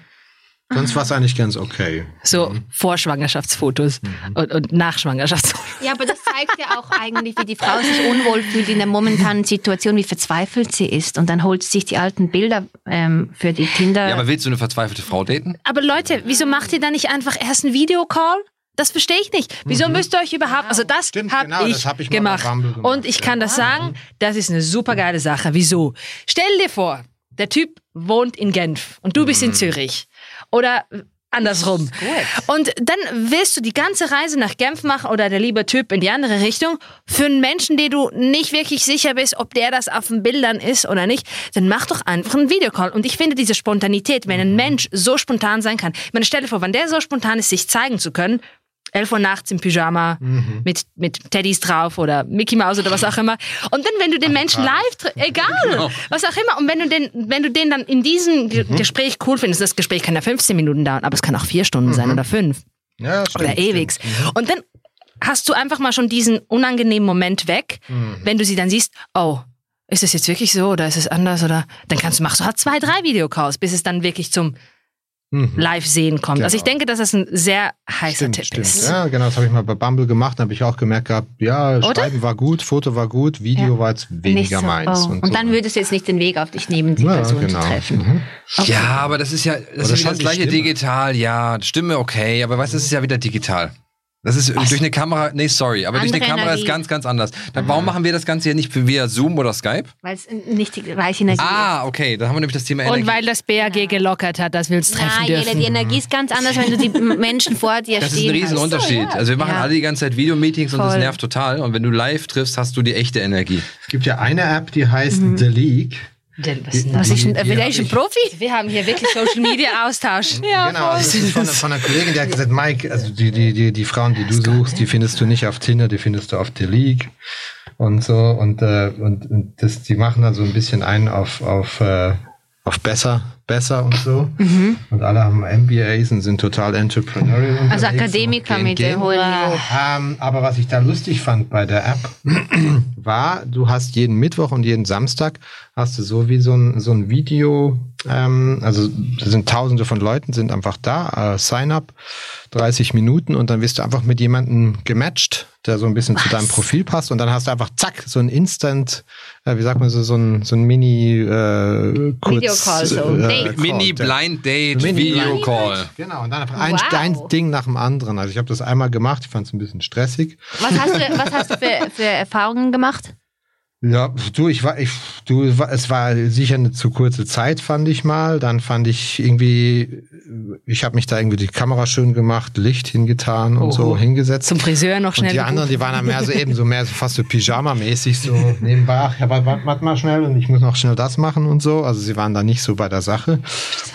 Sonst war es eigentlich ganz okay. So Vorschwangerschaftsfotos und, und Nachschwangerschaftsfotos. Ja, aber das zeigt ja auch eigentlich, wie die Frau sich unwohl fühlt in der momentanen Situation, wie verzweifelt sie ist. Und dann holt sie sich die alten Bilder ähm, für die Tinder. Ja, aber willst du eine verzweifelte Frau daten? Aber Leute, wieso macht ihr da nicht einfach erst einen Videocall? Das verstehe ich nicht. Wieso müsst ihr euch überhaupt, also das habe genau, ich, hab ich gemacht. gemacht, Und ich kann das sagen, das ist eine super geile Sache. Wieso? Stell dir vor, der Typ wohnt in Genf und du bist Mhm. in Zürich. Oder andersrum. Und dann willst du die ganze Reise nach Genf machen oder der liebe Typ in die andere Richtung für einen Menschen, den du nicht wirklich sicher bist, ob der das auf den Bildern ist oder nicht, dann mach doch einfach einen Videocall. Und ich finde diese Spontanität, wenn ein Mensch so spontan sein kann, ich meine, stell dir vor, wenn der so spontan ist, sich zeigen zu können, 11 Uhr nachts im Pyjama mit, mit Teddys drauf oder Mickey Mouse oder was auch immer. Und dann, wenn du den Menschen live, tr- egal, was auch immer, und wenn du den, wenn du den dann in diesem Ge- Gespräch cool findest, das Gespräch kann ja 15 Minuten dauern, aber es kann auch vier Stunden sein oder fünf. Ja, stimmt, oder ewig. stimmt. Und dann hast du einfach mal schon diesen unangenehmen Moment weg, wenn du sie dann siehst, oh, ist es jetzt wirklich so oder ist es anders oder dann kannst du machst du halt zwei, drei Videocalls, bis es dann wirklich zum Mhm. Live-Sehen kommt. Also ich Genau. denke, dass das ein sehr heißer Stimmt, Tipp stimmt. ist. Ja, genau, das habe ich mal bei Bumble gemacht. Da habe ich auch gemerkt gehabt, ja, Schreiben war gut, Foto war gut, Video war jetzt weniger so. meins. Oh. Und, so. dann würdest du jetzt nicht den Weg auf dich nehmen, die ja, Person genau. zu treffen. Mhm. Ja, aber das ist ja das, Oder ist das gleiche Stimme. digital. Ja, Stimme okay, aber weißt du, es ist ja wieder digital. Das ist durch eine Kamera, nee, sorry, aber durch eine Andere Kamera Energie. ist ganz, ganz anders. Dann, warum machen wir das Ganze hier nicht via Zoom oder Skype? Weil es nicht die gleiche Energie ist. Ah, okay, da haben wir nämlich das Thema Energie. Und weil das BAG gelockert hat, dass wir uns treffen Na, Jelle, dürfen. die Energie ist ganz anders, wenn du die Menschen vor dir das ist stehen ein Riesenunterschied. hast. Also wir machen Ja. alle die ganze Zeit Videomeetings und das nervt total. Und wenn du live triffst, hast du die echte Energie. Es gibt ja eine App, die heißt Mhm. The League. Denn was ist denn Was das? ist ein, ich- Profi? Wir haben hier wirklich Social Media Austausch. Ja, genau, also das ist von, von einer Kollegin, die hat gesagt, Mike, also die, die, die, die Frauen, die du suchst, die findest du nicht auf Tinder, die findest du auf The League und so. Und, äh, und, und das, die machen dann so ein bisschen ein auf, auf, äh, auf besser, besser und so. Mhm. Und alle haben MBAs und sind total entrepreneurial. Also Akademiker mit hohen Niveau. ähm, aber was ich da lustig fand bei der App, war, du hast jeden Mittwoch und jeden Samstag hast du so wie so ein, so ein Video, ähm, also da sind tausende von Leuten, sind einfach da, äh, Sign-up, 30 Minuten und dann wirst du einfach mit jemandem gematcht, der so ein bisschen zu deinem Profil passt und dann hast du einfach zack, so ein Instant, äh, wie sagt man so, so ein, so ein Mini äh, kurz, Videocall, so. Date. Mini Blind Date Mini Video Blind Call. Genau, und dann einfach ein, Wow. ein Ding nach dem anderen. Also ich habe das einmal gemacht, ich fand es ein bisschen stressig. Was hast du, was hast du für, für Erfahrungen gemacht? Ja, du, ich war, ich, du, es war sicher eine zu kurze Zeit, fand ich mal. Dann fand ich irgendwie, ich habe mich da irgendwie die Kamera schön gemacht, Licht hingetan und so hingesetzt. Zum Friseur noch und schnell. die anderen, die waren dann mehr so eben so mehr so fast so Pyjama-mäßig so nebenbei. Ach, ja, warte mal schnell und ich muss noch schnell das machen und so. Also sie waren da nicht so bei der Sache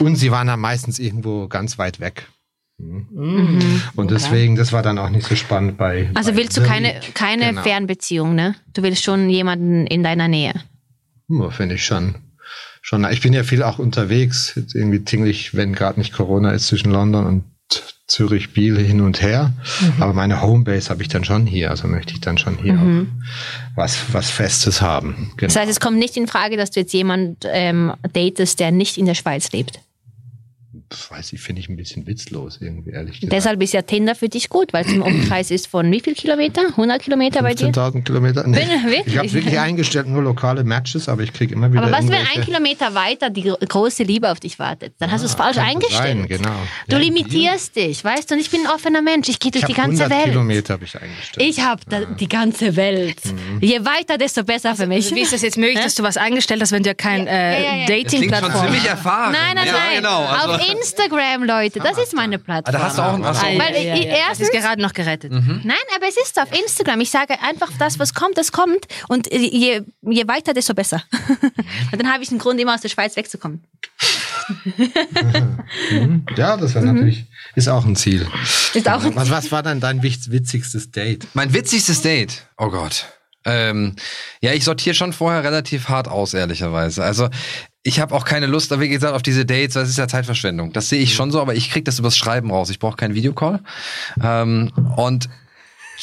und sie waren dann meistens irgendwo ganz weit weg. Und deswegen, das war dann auch nicht so spannend bei. Also bei willst du keine, keine Genau. Fernbeziehung, ne? Du willst schon jemanden in deiner Nähe. Ja, Finde ich schon. schon. Ich bin ja viel auch unterwegs. Jetzt irgendwie tingle ich, wenn gerade nicht Corona ist, zwischen London und Zürich, Biel hin und her. Aber meine Homebase habe ich dann schon hier. Also möchte ich dann schon hier auch was, was Festes haben. Genau. Das heißt, es kommt nicht in Frage, dass du jetzt jemand ähm, datest, der nicht in der Schweiz lebt. Weiß ich, finde ich ein bisschen witzlos irgendwie, ehrlich gesagt. Deshalb ist ja Tinder für dich gut, weil es im Umkreis ist von wie viel Kilometer? 100 Kilometer bei dir? 15.000 Kilometer? Nee. Bin-? Ich habe wirklich eingestellt nur lokale Matches, aber ich kriege immer wieder Aber was, wenn ein Kilometer weiter die gro- große Liebe auf dich wartet? Dann hast du es falsch eingestellt. Sein, genau. Du Ja, limitierst dich, weißt du? Und ich bin ein offener Mensch. Ich gehe durch Ich die habe ganze 100 Welt. Kilometer habe ich eingestellt. Ich habe die ganze Welt. Je weiter, desto besser für mich. Also, Wie ist das jetzt möglich, dass du was eingestellt hast, wenn du ja kein Ja, ja, ja. äh, Das klingt schon Dating-Plattform ziemlich hast? erfahren. Nein, nein, ja, nein. Genau, also, Auf Instagram, Leute. Das ist meine Plattform. Ah, da hast du auch ein, du auch Weil ja, ja, ich- ja. Das erstens- ist gerade noch gerettet. Nein, aber es ist auf Instagram. Ich sage einfach, das, was kommt, das kommt. Und je, je weiter, desto besser. Und dann habe ich einen Grund, immer aus der Schweiz wegzukommen. Ja, das wäre natürlich, ist auch ein Ziel. Ist auch was, was war dann dein witz- witzigstes Date? Mein witzigstes Date. Oh Gott. Ähm, ja, ich sortiere schon vorher relativ hart aus, ehrlicherweise. Also ich habe auch keine Lust, wie gesagt, auf diese Dates, weil es ist ja Zeitverschwendung. Das sehe ich schon so, aber ich krieg das übers Schreiben raus. Ich brauche keinen Videocall. Ähm, und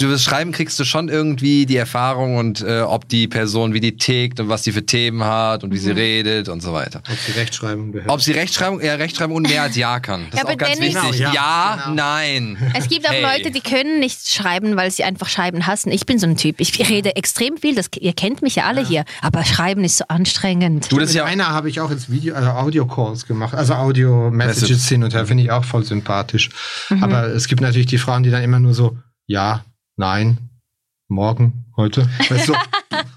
übers Schreiben kriegst du schon irgendwie die Erfahrung und äh, ob die Person, wie die tickt und was die für Themen hat und wie sie redet und so weiter. Ob sie Rechtschreibung beherrscht? Ob sie Rechtschreibung, ja, Rechtschreibung und mehr als Ja kann. Das Ja, ist auch ganz Dennis- wichtig. Genau, ja, ja, genau. nein. Es gibt auch Hey. Leute, die können nicht schreiben, weil sie einfach Schreiben hassen. Ich bin so ein Typ. Ich rede extrem viel. Das, ihr kennt mich ja alle hier. Aber Schreiben ist so anstrengend. Du, das ja einer habe ich auch ins Video, also Audio-Calls gemacht, also Audio-Messages Message. hin und her, finde ich auch voll sympathisch. Mhm. Aber es gibt natürlich die Frauen, die dann immer nur so, ja, nein, morgen, heute, weißt du,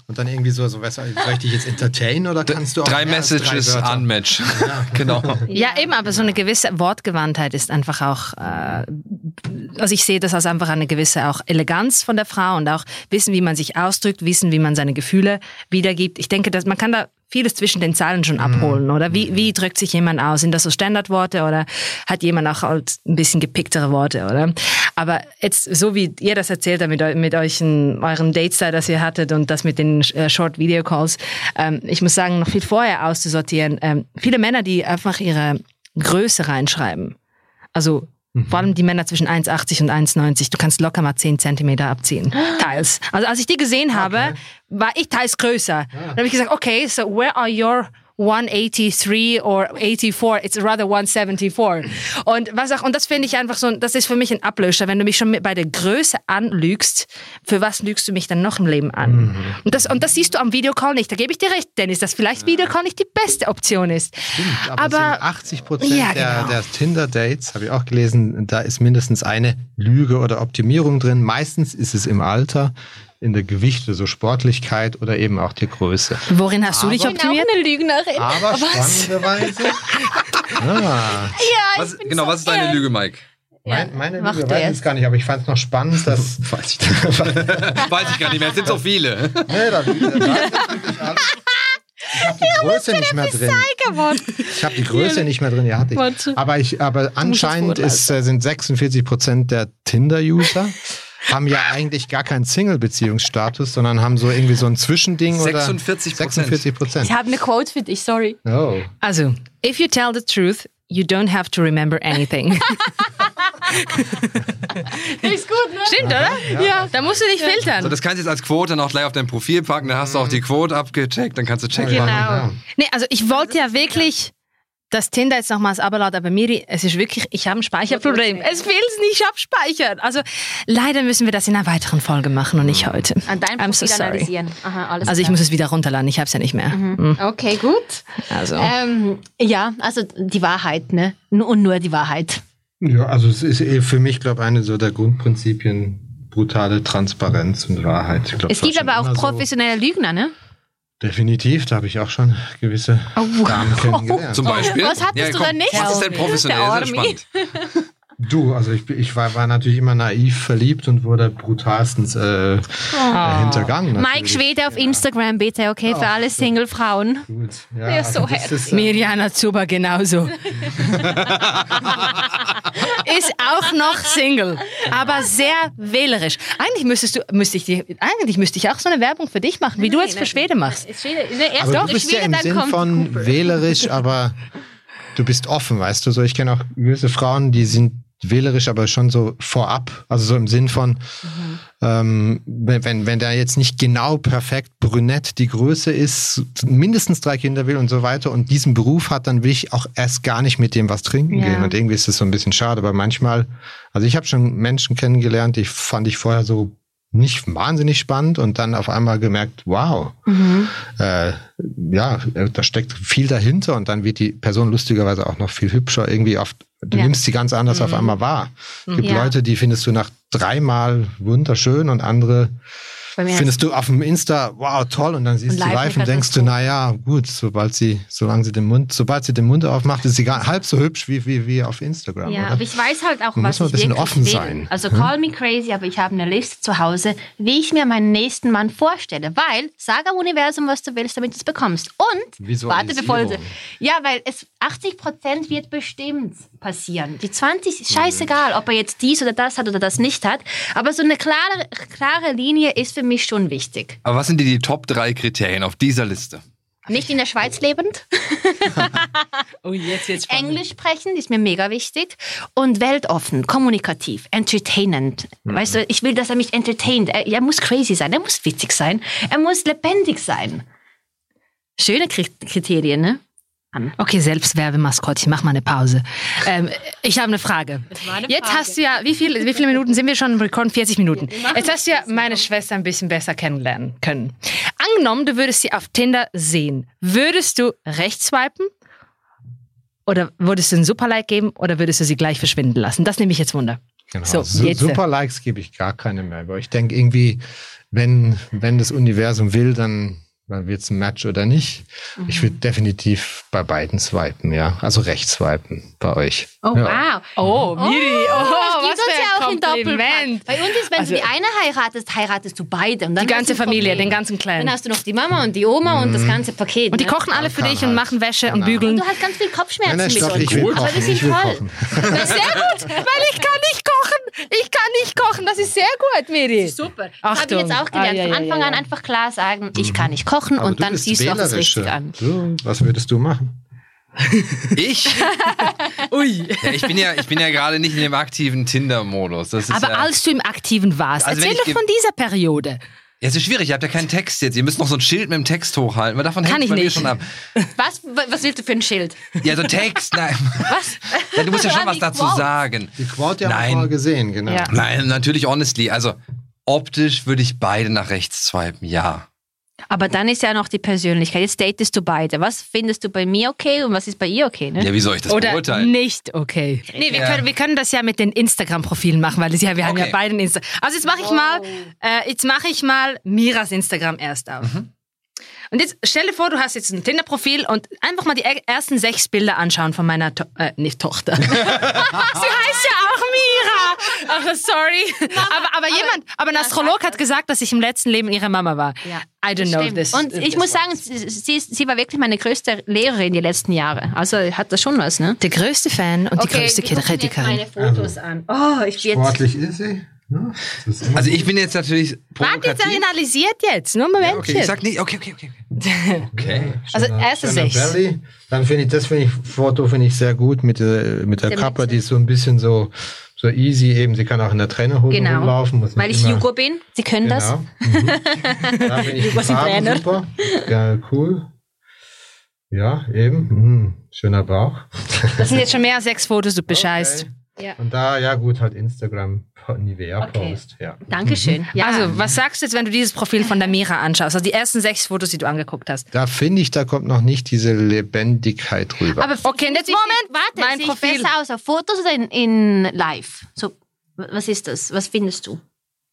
Und dann irgendwie so, so weißt du, soll ich dich jetzt entertainen oder kannst du auch Drei mehr als drei Messages Wörter? unmatched. genau. Ja, eben, aber so eine gewisse Wortgewandtheit ist einfach auch, äh, also ich sehe das als einfach eine gewisse auch Eleganz von der Frau und auch wissen, wie man sich ausdrückt, wissen, wie man seine Gefühle wiedergibt. Ich denke, dass man kann da vieles zwischen den Zeilen schon abholen, oder? Wie, wie drückt sich jemand aus? Sind das so Standardworte oder hat jemand auch halt ein bisschen gepicktere Worte, oder? Aber jetzt, so wie ihr das erzählt habt mit, mit euren, euren Dates da, das ihr hattet und das mit den äh, Short Video Calls, ähm, ich muss sagen, noch viel vorher auszusortieren, ähm, viele Männer, die einfach ihre Größe reinschreiben. Also vor allem die Männer zwischen 1,80 und 1,90. Du kannst locker mal 10 Zentimeter abziehen. Teils. Also als ich die gesehen habe, war ich teils größer. Dann habe ich gesagt, okay, so where are your 183 or 84? It's rather 174. Und was auch, und das finde ich einfach so, das ist für mich ein Ablöscher. Wenn du mich schon bei der Größe anlügst, für was lügst du mich dann noch im Leben an? Und das, und das siehst du am Videocall nicht. Da gebe ich dir recht, Dennis, dass vielleicht Videocall nicht die beste Option ist. Aber, Aber- 80 Prozent Ja, der, genau. der Tinder-Dates, habe ich auch gelesen, da ist mindestens eine Lüge oder Optimierung drin. Meistens ist es im Alter, in der Gewichte, so Sportlichkeit oder eben auch die Größe. Worin hast du dich Ich bin auch optimiert? eine Lügnerin. Aber spannenderweise. Ah, Was, genau, was ist deine Lüge, Mike? mein, meine mach Lüge du weiß ich gar nicht, aber ich fand es noch spannend, dass. weiß ich Weiß ich gar nicht mehr. Es sind so viele. Nee, da, da, da. Ich habe die Größe nicht mehr drin. Ich habe die Größe nicht mehr drin, ja, hatte ich. Aber, ich, aber anscheinend ist, äh, sind 46 Prozent der Tinder-User haben ja eigentlich gar keinen Single-Beziehungsstatus, sondern haben so irgendwie so ein Zwischending 46%. oder 46 Prozent. Ich habe eine Quote für dich, sorry. Oh. Also, if you tell the truth, you don't have to remember anything. Ist gut, ne? Stimmt, oder? Ja. Da musst du nicht filtern. So, das kannst du jetzt als Quote dann auch gleich auf dein Profil packen. Dann hast du auch die Quote abgecheckt. Dann kannst du checken. Genau. Ja. Nee, also ich wollte ja wirklich das Tinder jetzt nochmals abladen, aber Miri, es ist wirklich, ich habe ein Speicherproblem. Es will es nicht abspeichern. Also leider müssen wir das in einer weiteren Folge machen und nicht heute. An deinem I'm so sorry. analysieren. Aha, alles Also ich klar. muss es wieder runterladen, ich habe es ja nicht mehr. Mhm. Okay, gut. Also. Ähm, ja, also die Wahrheit, ne? Und nur die Wahrheit. Ja, also es ist eh für mich, glaube ich, eine so der Grundprinzipien brutale Transparenz und Wahrheit. Ich glaub, Es gibt aber auch immer so. professionelle Lügner, ne? Definitiv, da habe ich auch schon gewisse Damen kennengelernt. Zum Beispiel. Was hattest du denn nicht? Was ist denn professionell? Sehr spannend. Du, also ich, ich war, war natürlich immer naiv verliebt und wurde brutalstens äh, äh, hintergangen. Mike natürlich. Schwede auf Instagram, bitte, okay, für alle Single-Frauen. Gut. Ja, so also das ist, äh, Mirjana Zuber genauso. ist auch noch Single, aber sehr wählerisch. Eigentlich müsstest du, müsste ich dir, eigentlich müsste ich auch so eine Werbung für dich machen, wie du jetzt für Schwede machst. Ist Schwede, erst aber doch, du bist ja Schwede, im dann Sinn von Cooper. wählerisch, aber du bist offen, weißt du. So, ich kenne auch gewisse Frauen, die sind wählerisch, aber schon so vorab. Also so im Sinn von, ähm, wenn, wenn, wenn der jetzt nicht genau perfekt brünett die Größe ist, mindestens drei Kinder will und so weiter und diesen Beruf hat, dann will ich auch erst gar nicht mit dem was trinken Ja. gehen. Und irgendwie ist das so ein bisschen schade, aber manchmal, also ich habe schon Menschen kennengelernt, die fand ich vorher so nicht wahnsinnig spannend und dann auf einmal gemerkt, wow, Mhm. äh, ja, äh, da steckt viel dahinter und dann wird die Person lustigerweise auch noch viel hübscher. Irgendwie oft, du Ja. Mhm. nimmst sie ganz anders auf einmal wahr. Es gibt Ja. Leute, die findest du nach dreimal wunderschön und andere Bei mir findest du auf dem Insta, wow, toll, und dann siehst Und du live und denkst du, naja, gut, sobald sie, solange sie den Mund, sobald sie den Mund aufmacht, ist sie gar, halb so hübsch wie, wie, wie auf Instagram. Ja, oder? aber ich weiß halt auch, Man was muss ich ein bisschen offen will. sein. Also call me crazy, aber ich habe eine Liste zu Hause, wie ich mir meinen nächsten Mann vorstelle. Weil, sag am Universum, was du willst, damit du es bekommst. Und, warte, bevor du... Ja, weil es 80% wird bestimmt passieren. Die 20 ist scheißegal, ob er jetzt dies oder das hat oder das nicht hat. Aber so eine klare, klare Linie ist für mich schon wichtig. Aber was sind die, die Top 3 Kriterien auf dieser Liste? Nicht in der Schweiz lebend. Oh, jetzt, jetzt Englisch sprechen ist mir mega wichtig und weltoffen, kommunikativ, entertainend. Weißt du, ich will, dass er mich entertaint. Er, er muss crazy sein, er muss witzig sein, er muss lebendig sein. Schöne Kri- Kriterien, ne? Okay, Selbstwerbemaskottchen, mach mal eine Pause. Ähm, ich habe eine Frage. eine Jetzt Frage. hast du ja, wie, viel, wie viele Minuten sind wir schon im Rekord? 40 Minuten. Jetzt hast du ja meine Schwester ein bisschen besser kennenlernen können. Angenommen, du würdest sie auf Tinder sehen. Würdest du rechts swipen? Oder würdest du ein Superlike geben? Oder würdest du sie gleich verschwinden lassen? Das nehme ich jetzt Wunder. Genau. So, Su jetzt. Super Likes gebe ich gar keine mehr. Aber ich denke irgendwie, wenn, wenn das Universum will, dann, dann wird es ein Match oder nicht. Ich würde definitiv bei beiden swipen, ja. Also rechts swipen bei euch. Oh, ja. wow. Oh, Miri, oh, das gibt was uns für ja auch in Doppelpack. Bei uns ist, wenn Also- du die eine heiratest, heiratest du beide. Und dann Die ganze Familie, den ganzen Clan. Dann hast du noch die Mama und die Oma und das ganze Paket. Und die ne? kochen alle für dich und halt. machen Wäsche und Genau. bügeln. Und du hast ganz viel Kopfschmerzen Nein, nein, mit stopp, uns. ich will Aber kochen. die sind Ich will toll. kochen. Das ist sehr gut, weil ich kann nicht kochen. Ich kann nicht kochen. Das ist sehr gut, Miri. Super. Das habe ich jetzt auch gelernt. Ah, ja, Von ja, Anfang ja, an einfach klar sagen, ich kann nicht kochen Aber und du dann bist siehst du auch das richtig an. Du, was würdest du machen? Ich? Ui. Ja, ich bin ja, ich bin ja gerade nicht in dem aktiven Tinder-Modus. Das ist Aber ja, als du im Aktiven warst, Also erzähl ich doch von dieser Periode. Ja, es ist schwierig, ihr habt ja keinen Text jetzt. Ihr müsst noch so ein Schild mit dem Text hochhalten, weil davon Kann hängt ich bei mir nicht. schon ab. Was, was willst du für ein Schild? Ja, so Text, nein. Was? Ja, du musst ja schon was Die dazu Quote. sagen. Die Quote haben Nein. wir vorher gesehen, genau. Ja. Nein, natürlich honestly. Also optisch würde ich beide nach rechts swipen, ja. Aber dann ist ja noch die Persönlichkeit. Jetzt datest du beide. Was findest du bei mir okay und was ist bei ihr okay? Ne? Ja, wie soll ich das Oder beurteilen? nicht okay. Nee, wir, Ja. können, wir können das ja mit den Instagram-Profilen machen, weil das ja, wir haben ja Okay. beide ein Insta. Also jetzt mache ich mal, äh, jetzt mache ich mal Miras Instagram erst auf. Und jetzt stell dir vor, du hast jetzt ein Tinder-Profil und einfach mal die er- ersten sechs Bilder anschauen von meiner to äh, nicht Tochter. Sie heißt ja auch Mira. Ach, sorry. aber, aber jemand, aber ein Astrolog hat gesagt, dass ich im letzten Leben ihre Mama war. Ja, I don't know Stimmt. this. Und ich muss sagen, sie, sie, war wirklich meine größte Lehrerin die letzten Jahre. Also hat das schon was, ne? der größte Fan und die größte Kritikerin. meine Fotos an. Oh, ich bin jetzt... Sportlich ist sie. Ne? Das Also ich bin jetzt natürlich Warte, jetzt provokativ. analysiert jetzt. Nur ein Ja, Momentchen. okay, ich sag nicht, okay, okay, okay. Okay. Also Schöner- erste sechs. Belly. Dann finde ich, das finde ich, Foto finde ich sehr gut mit der, mit der Der Kappe, Mütze. die ist so ein bisschen so, so easy eben. Sie kann auch in der Trainerhose Genau. rumlaufen. Muss nicht Weil ich immer- Jugo bin. Sie können das. Genau. Mhm. da bin ich Farben Trainer. super. Ja, cool. Ja, eben. Mhm. Schöner Bauch. Das sind jetzt schon mehr als sechs Fotos, du bescheißt. Okay. Ja. Und da, ja gut, halt Instagram Nivea Okay. Post. Ja. Dankeschön. Ja. Also, was sagst du jetzt, wenn du dieses Profil von der Mira anschaust? Also die ersten sechs Fotos, die du angeguckt hast. Da finde ich, da kommt noch nicht diese Lebendigkeit rüber. aber Okay, und jetzt Moment. Warte, Mein Profil. ich besser aus auf Fotos oder in, in live? So, was ist das? Was findest du?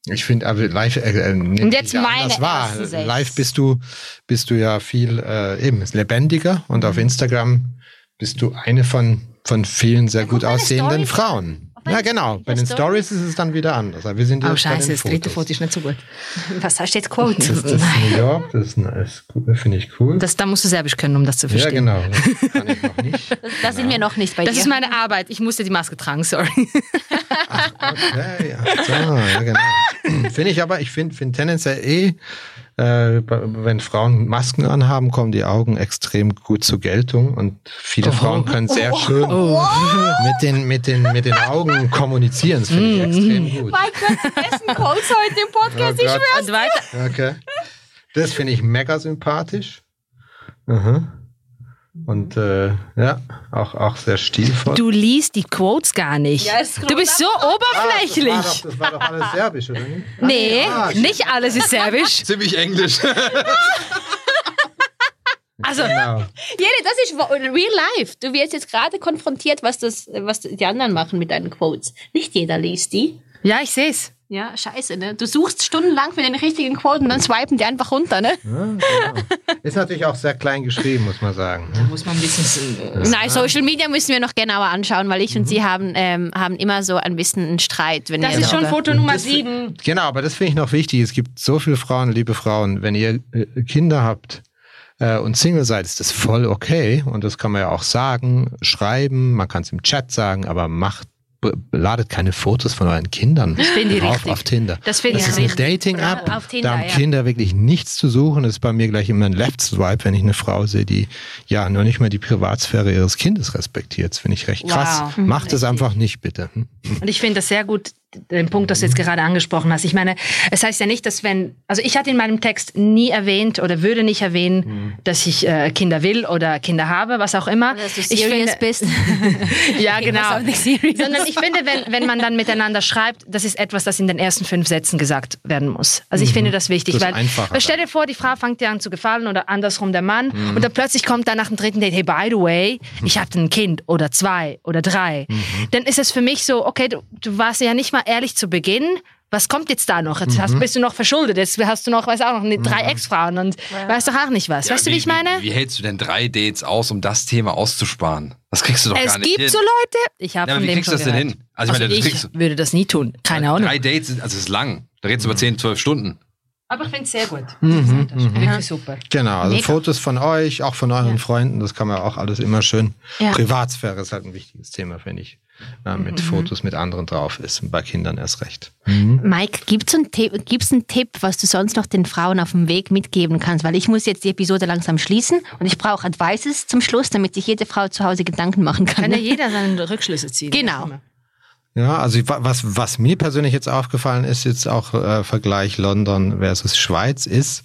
Ich finde aber live äh, äh, Und jetzt meine ersten sechs. Live bist du bist du ja viel äh, eben ist lebendiger und Mhm. auf Instagram bist du eine von von vielen sehr Ja, gut aussehenden. Frauen. Ja, genau. Bei den Stories. Ist es dann wieder anders. Aber wir sind Oh, jetzt bei scheiße, das dritte. Foto ist nicht so gut. Was hast du jetzt Quotes? Das, das ist New York, das ist, cool, finde ich cool. Das, da musst du Serbisch können, um das zu ja, verstehen. genau. Das kann ich noch nicht. Da sind wir noch nicht bei Das dir. ist meine Arbeit. Ich musste die Maske tragen, sorry. Okay, ja, so, ja, genau. finde ich aber, ich finde find tendenziell eh, äh, wenn Frauen Masken anhaben, kommen die Augen extrem gut zur Geltung und viele Frauen können sehr schön mit, den, mit, den, mit den Augen kommunizieren. Das finde ich extrem gut. Mein Gott, besten Quotes heute im Podcast. Oh. Und weiter. Okay. Das finde ich mega sympathisch. Mhm. Und äh, ja, auch, auch sehr stilvoll. Du liest die Quotes gar nicht. Ja, es du bist so Ah, oberflächlich. Das war, doch, das war doch alles serbisch, oder nicht? nee, Ah, nicht alles ist Serbisch. Ziemlich englisch. Also, Genau. Jede, das ist real life. Du wirst jetzt gerade konfrontiert, was, das, was die anderen machen mit deinen Quotes. Nicht jeder liest die. ja, ich sehe es. Ja, scheiße, ne? Du suchst stundenlang für den richtigen Quote und dann swipen die einfach runter, ne? Ist natürlich auch sehr klein geschrieben, muss man sagen. ne? Muss man ein bisschen. Nein, Social Media müssen wir noch genauer anschauen, weil ich und sie haben, ähm, haben immer so ein bisschen einen Streit. Wenn Das wir ist schon Foto Nummer sieben. Genau, aber das finde ich noch wichtig. Es gibt so viele Frauen, liebe Frauen, wenn ihr äh, Kinder habt äh, und Single seid, ist das voll okay. Und das kann man ja auch sagen, schreiben, man kann es im Chat sagen, aber macht, ladet keine Fotos von euren Kindern finde ich drauf auf Tinder. Das finde ich ist eine richtig. Dating-App. Auf Tinder, Da haben ja. Kinder wirklich nichts zu suchen. Das ist bei mir gleich immer ein Left-Swipe, wenn ich eine Frau sehe, die ja noch nicht mal die Privatsphäre ihres Kindes respektiert. Das finde ich recht krass. Wow. Macht es einfach nicht, bitte. Hm? Und ich finde das sehr gut. Den Punkt, das du jetzt gerade angesprochen hast. Ich meine, es heißt ja nicht, dass wenn, also ich hatte in meinem Text nie erwähnt oder würde nicht erwähnen, Mhm. dass ich äh, Kinder will oder Kinder habe, was auch immer. Dass du ich serious finde, bist. ja, genau. Sondern ich finde, wenn, wenn man dann miteinander schreibt, das ist etwas, das in den ersten fünf Sätzen gesagt werden muss. Also ich finde das wichtig, Das ist weil, weil stell dir vor, die Frau fängt dir an zu gefallen oder andersrum der Mann und dann plötzlich kommt dann nach dem dritten Date, hey, by the way, ich habe ein Kind oder zwei oder drei. Dann ist es für mich so, okay, du, du warst ja nicht mal ehrlich zu Beginn. Was kommt jetzt da noch? Jetzt hast, bist du noch verschuldet. Jetzt hast du noch, weiß auch noch, ne- drei Ex-Frauen und weißt doch auch nicht was. weißt du, wie ich meine? Wie, wie hältst du denn drei Dates aus, um das Thema auszusparen? Das kriegst du doch es gar nicht gibt hin. so Leute, ich habe Ja, aber von wie dem kriegst du schon das denn gehört. hin? Also ich meine, das ich kriegst würde das nie tun. Keine Ahnung. Drei Dates, sind- also das ist lang. Da redest du über 10, 12 Stunden. Aber ich finde es sehr gut. Mhm, Wirklich super. Genau, also Mega. Fotos von euch, auch von euren Freunden, das kann man auch alles immer schön. Ja. Privatsphäre ist halt ein wichtiges Thema, finde ich. Äh, mit Fotos mit anderen drauf ist und bei Kindern erst recht. Mike, gibt's einen, Tipp, gibt's einen Tipp, was du sonst noch den Frauen auf dem Weg mitgeben kannst? Weil ich muss jetzt die Episode langsam schließen und ich brauche Advices zum Schluss, damit sich jede Frau zu Hause Gedanken machen kann. Kann ja jeder seine Rückschlüsse ziehen. Genau. Ja, also was, was mir persönlich jetzt aufgefallen ist, jetzt auch äh, Vergleich London versus Schweiz, ist,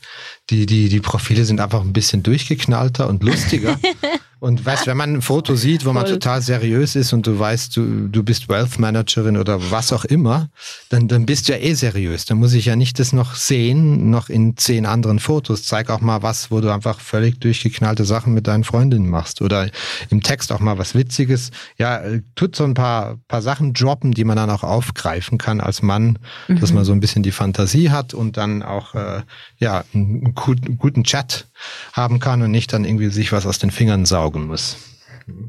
die, die, die Profile sind einfach ein bisschen durchgeknallter und lustiger. und weißt, wenn man ein Foto sieht, wo man total seriös ist und du weißt, du, du bist Wealth Managerin oder was auch immer, dann, dann bist du ja eh seriös. Dann muss ich ja nicht das noch sehen, noch in zehn anderen Fotos. Zeig auch mal was, wo du einfach völlig durchgeknallte Sachen mit deinen Freundinnen machst. Oder im Text auch mal was Witziges. Ja, äh, tut so ein paar, paar Sachen droppen, die man dann auch aufgreifen kann als Mann, dass man so ein bisschen die Fantasie hat und dann auch äh, ja, einen guten, guten Chat haben kann und nicht dann irgendwie sich was aus den Fingern saugen muss.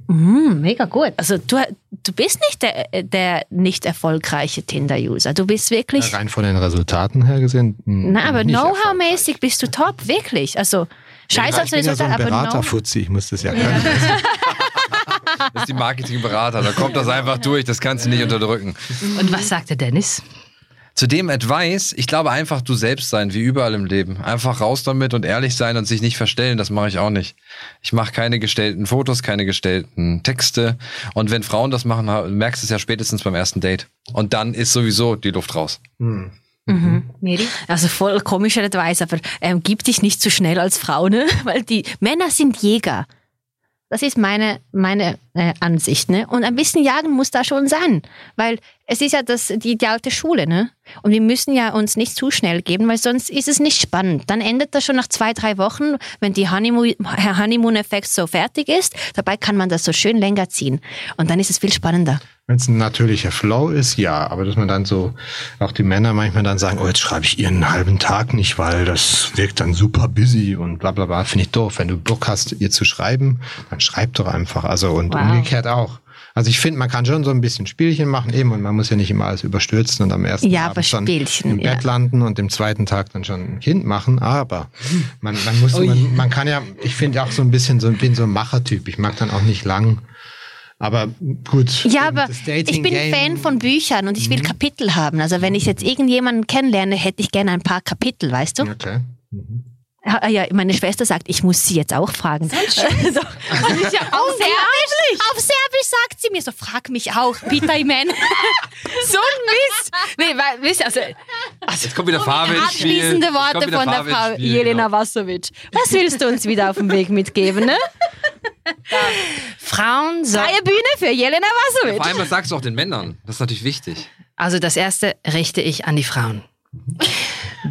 Hm, mega gut. Also du, du bist nicht der, der nicht erfolgreiche Tinder-User. Du bist wirklich... Rein von den Resultaten her gesehen. mh, Na, aber Know-how-mäßig bist du top, wirklich. Also scheiß Ja, auf ich bin ja so ein aber Know Beraterfuzzi, ich muss das ja können. Das ist die Marketingberater, da kommt das einfach durch, das kannst du nicht unterdrücken. Und was sagte Dennis? Zu dem Advice, ich glaube einfach du selbst sein, wie überall im Leben. Einfach raus damit und ehrlich sein und sich nicht verstellen, das mache ich auch nicht. Ich mache keine gestellten Fotos, keine gestellten Texte. Und wenn Frauen das machen, merkst du es ja spätestens beim ersten Date. Und dann ist sowieso die Luft raus. Miri? Also voll komischer Advice, aber ähm, gib dich nicht zu schnell als Frau, ne? Weil die Männer sind Jäger. Das ist meine, meine äh, Ansicht, ne? Und ein bisschen jagen muss da schon sein. Weil es ist ja das, die, die alte Schule, ne? Und wir müssen ja uns nicht zu schnell geben, weil sonst ist es nicht spannend. Dann endet das schon nach zwei, drei Wochen, wenn die Honeymoon- der Honeymoon-Effekt so fertig ist. Dabei kann man das so schön länger ziehen. Und dann ist es viel spannender. Wenn es ein natürlicher Flow ist, ja, aber dass man dann so, auch die Männer manchmal dann sagen, oh, jetzt schreibe ich ihr einen halben Tag nicht, weil das wirkt dann super busy und bla bla bla, finde ich doof. Wenn du Bock hast, ihr zu schreiben, dann schreib doch einfach. Also und Wow. umgekehrt auch. Also ich finde, man kann schon so ein bisschen Spielchen machen eben und man muss ja nicht immer alles überstürzen und am ersten Ja, Abend aber schon Spielchen, im ja. Bett landen und im zweiten Tag dann schon ein Kind machen. Aber man, man muss, man, man kann ja, ich finde auch so ein bisschen so, bin so ein Machertyp. Ich mag dann auch nicht lang. Aber gut. Ja, aber ich bin Dating-Game- Fan von Büchern und ich will Kapitel haben. Also wenn ich jetzt irgendjemanden kennenlerne, hätte ich gerne ein paar Kapitel, weißt du? Okay. Ja, ja, meine Schwester sagt, ich muss sie jetzt auch fragen. So. Ist ja Auf Serbisch, auf Serbisch sagt sie mir so, frag mich auch, Peter Iman. so ein Mist. Nee, weil, wisst ihr, also, Jetzt kommt wieder Farbe ins Spiel. Abschließende Worte von der Farbe Frau Spiel, Jelena genau. Wassovic. Was willst du uns wieder auf den Weg mitgeben, ne? Frauen sollen. Freie Bühne für Jelena Vor Wassovic. allem, was sagst du auch den Männern? Das ist natürlich wichtig. Also das erste richte ich an die Frauen.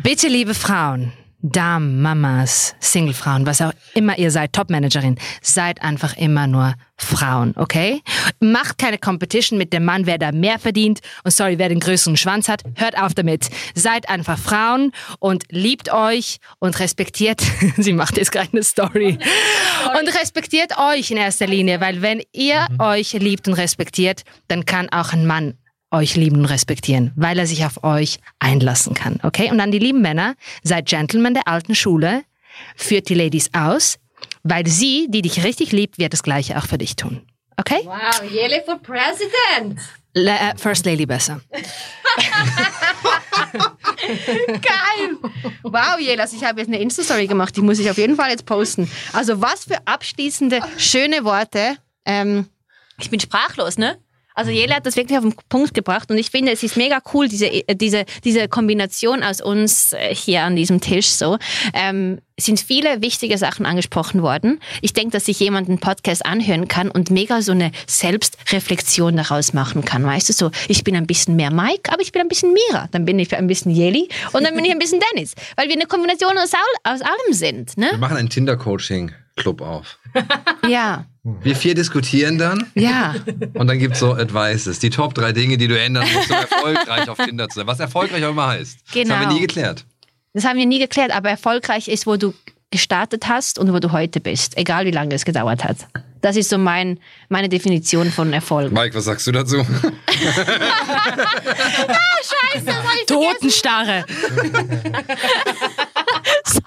Bitte, liebe Frauen, Damen, Mamas, Singlefrauen, was auch immer ihr seid, Topmanagerin, seid einfach immer nur Frauen, okay? Macht keine Competition mit dem Mann, wer da mehr verdient und sorry, wer den größeren Schwanz hat. Hört auf damit. Seid einfach Frauen und liebt euch und respektiert, sie macht jetzt gerade eine Story, und respektiert euch in erster Linie, weil wenn ihr euch liebt und respektiert, dann kann auch ein Mann euch lieben und respektieren, weil er sich auf euch einlassen kann. Okay? Und dann die lieben Männer, seid Gentlemen der alten Schule, führt die Ladies aus, weil sie, die dich richtig liebt, wird das Gleiche auch für dich tun. Okay? Wow, Jele for President. Le äh, First Lady besser. Geil! Wow, Jelas, ich habe jetzt eine Insta-Story gemacht, die muss ich auf jeden Fall jetzt posten. Also was für abschließende, schöne Worte. Ähm, ich bin sprachlos, ne? Also Jelle hat das wirklich auf den Punkt gebracht und ich finde, es ist mega cool, diese, äh, diese, diese Kombination aus uns äh, hier an diesem Tisch so. Ähm, es sind viele wichtige Sachen angesprochen worden. Ich denke, dass sich jemand einen Podcast anhören kann und mega so eine Selbstreflexion daraus machen kann. Weißt du, so, ich bin ein bisschen mehr Mike, aber ich bin ein bisschen Mira. Dann bin ich ein bisschen Jeli und dann bin ich ein bisschen Dennis. Weil wir eine Kombination aus, aus allem sind. Ne? Wir machen ein Tinder-Coaching-Club auf. Ja, Wir vier diskutieren dann ja. und dann gibt es so Advices. Die Top drei Dinge, die du ändern musst, um erfolgreich auf Tinder zu sein. Was erfolgreich auch immer heißt. Das haben wir Genau. nie geklärt. Das haben wir nie geklärt, aber erfolgreich ist, wo du gestartet hast und wo du heute bist, egal wie lange es gedauert hat. Das ist so mein, meine Definition von Erfolg. Mike, was sagst du dazu? Totenstarre.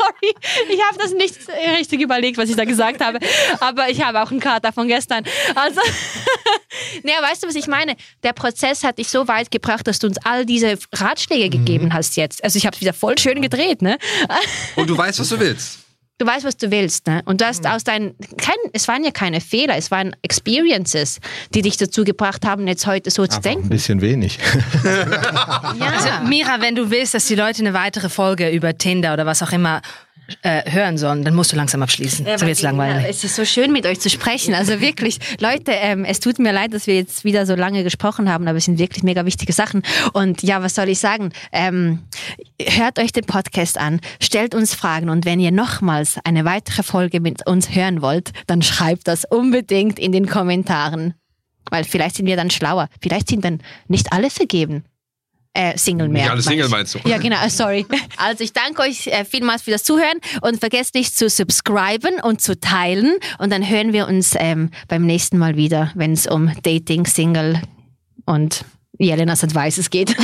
Sorry, ich habe das nicht richtig überlegt, was ich da gesagt habe, aber ich habe auch einen Kater von gestern. Also, naja, weißt du, was ich meine? Der Prozess hat dich so weit gebracht, dass du uns all diese Ratschläge gegeben hast jetzt. Also ich habe es wieder voll schön gedreht, ne? Und du weißt, was du willst. Du weißt, was du willst, ne? Und du hast aus deinen, kein, es waren ja keine Fehler, es waren Experiences, die dich dazu gebracht haben, jetzt heute so zu Aber ein denken. bisschen wenig. Ja. Also, Mira, wenn du willst, dass die Leute eine weitere Folge über Tinder oder was auch immer äh, hören sollen, dann musst du langsam abschließen. so wird's langweilig. Es ist so schön, mit euch zu sprechen. Also wirklich, Leute, ähm, es tut mir leid, dass wir jetzt wieder so lange gesprochen haben, aber es sind wirklich mega wichtige Sachen. Und ja, was soll ich sagen? Ähm, hört euch den Podcast an, stellt uns Fragen und wenn ihr nochmals eine weitere Folge mit uns hören wollt, dann schreibt das unbedingt in den Kommentaren. Weil vielleicht sind wir dann schlauer. Vielleicht sind dann nicht alle vergeben. Äh, Single mehr. Nicht alle Single meinst du? Ja, genau, äh, sorry. Also ich danke euch äh, vielmals für das Zuhören und vergesst nicht zu subscriben und zu teilen. Und dann hören wir uns ähm, beim nächsten Mal wieder, wenn es um Dating, Single und Jelenas Advices geht.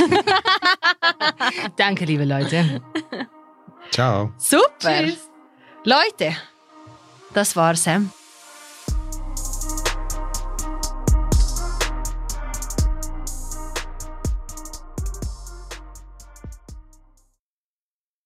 Danke, liebe Leute. Ciao. Super. Leute, das war's. Hä?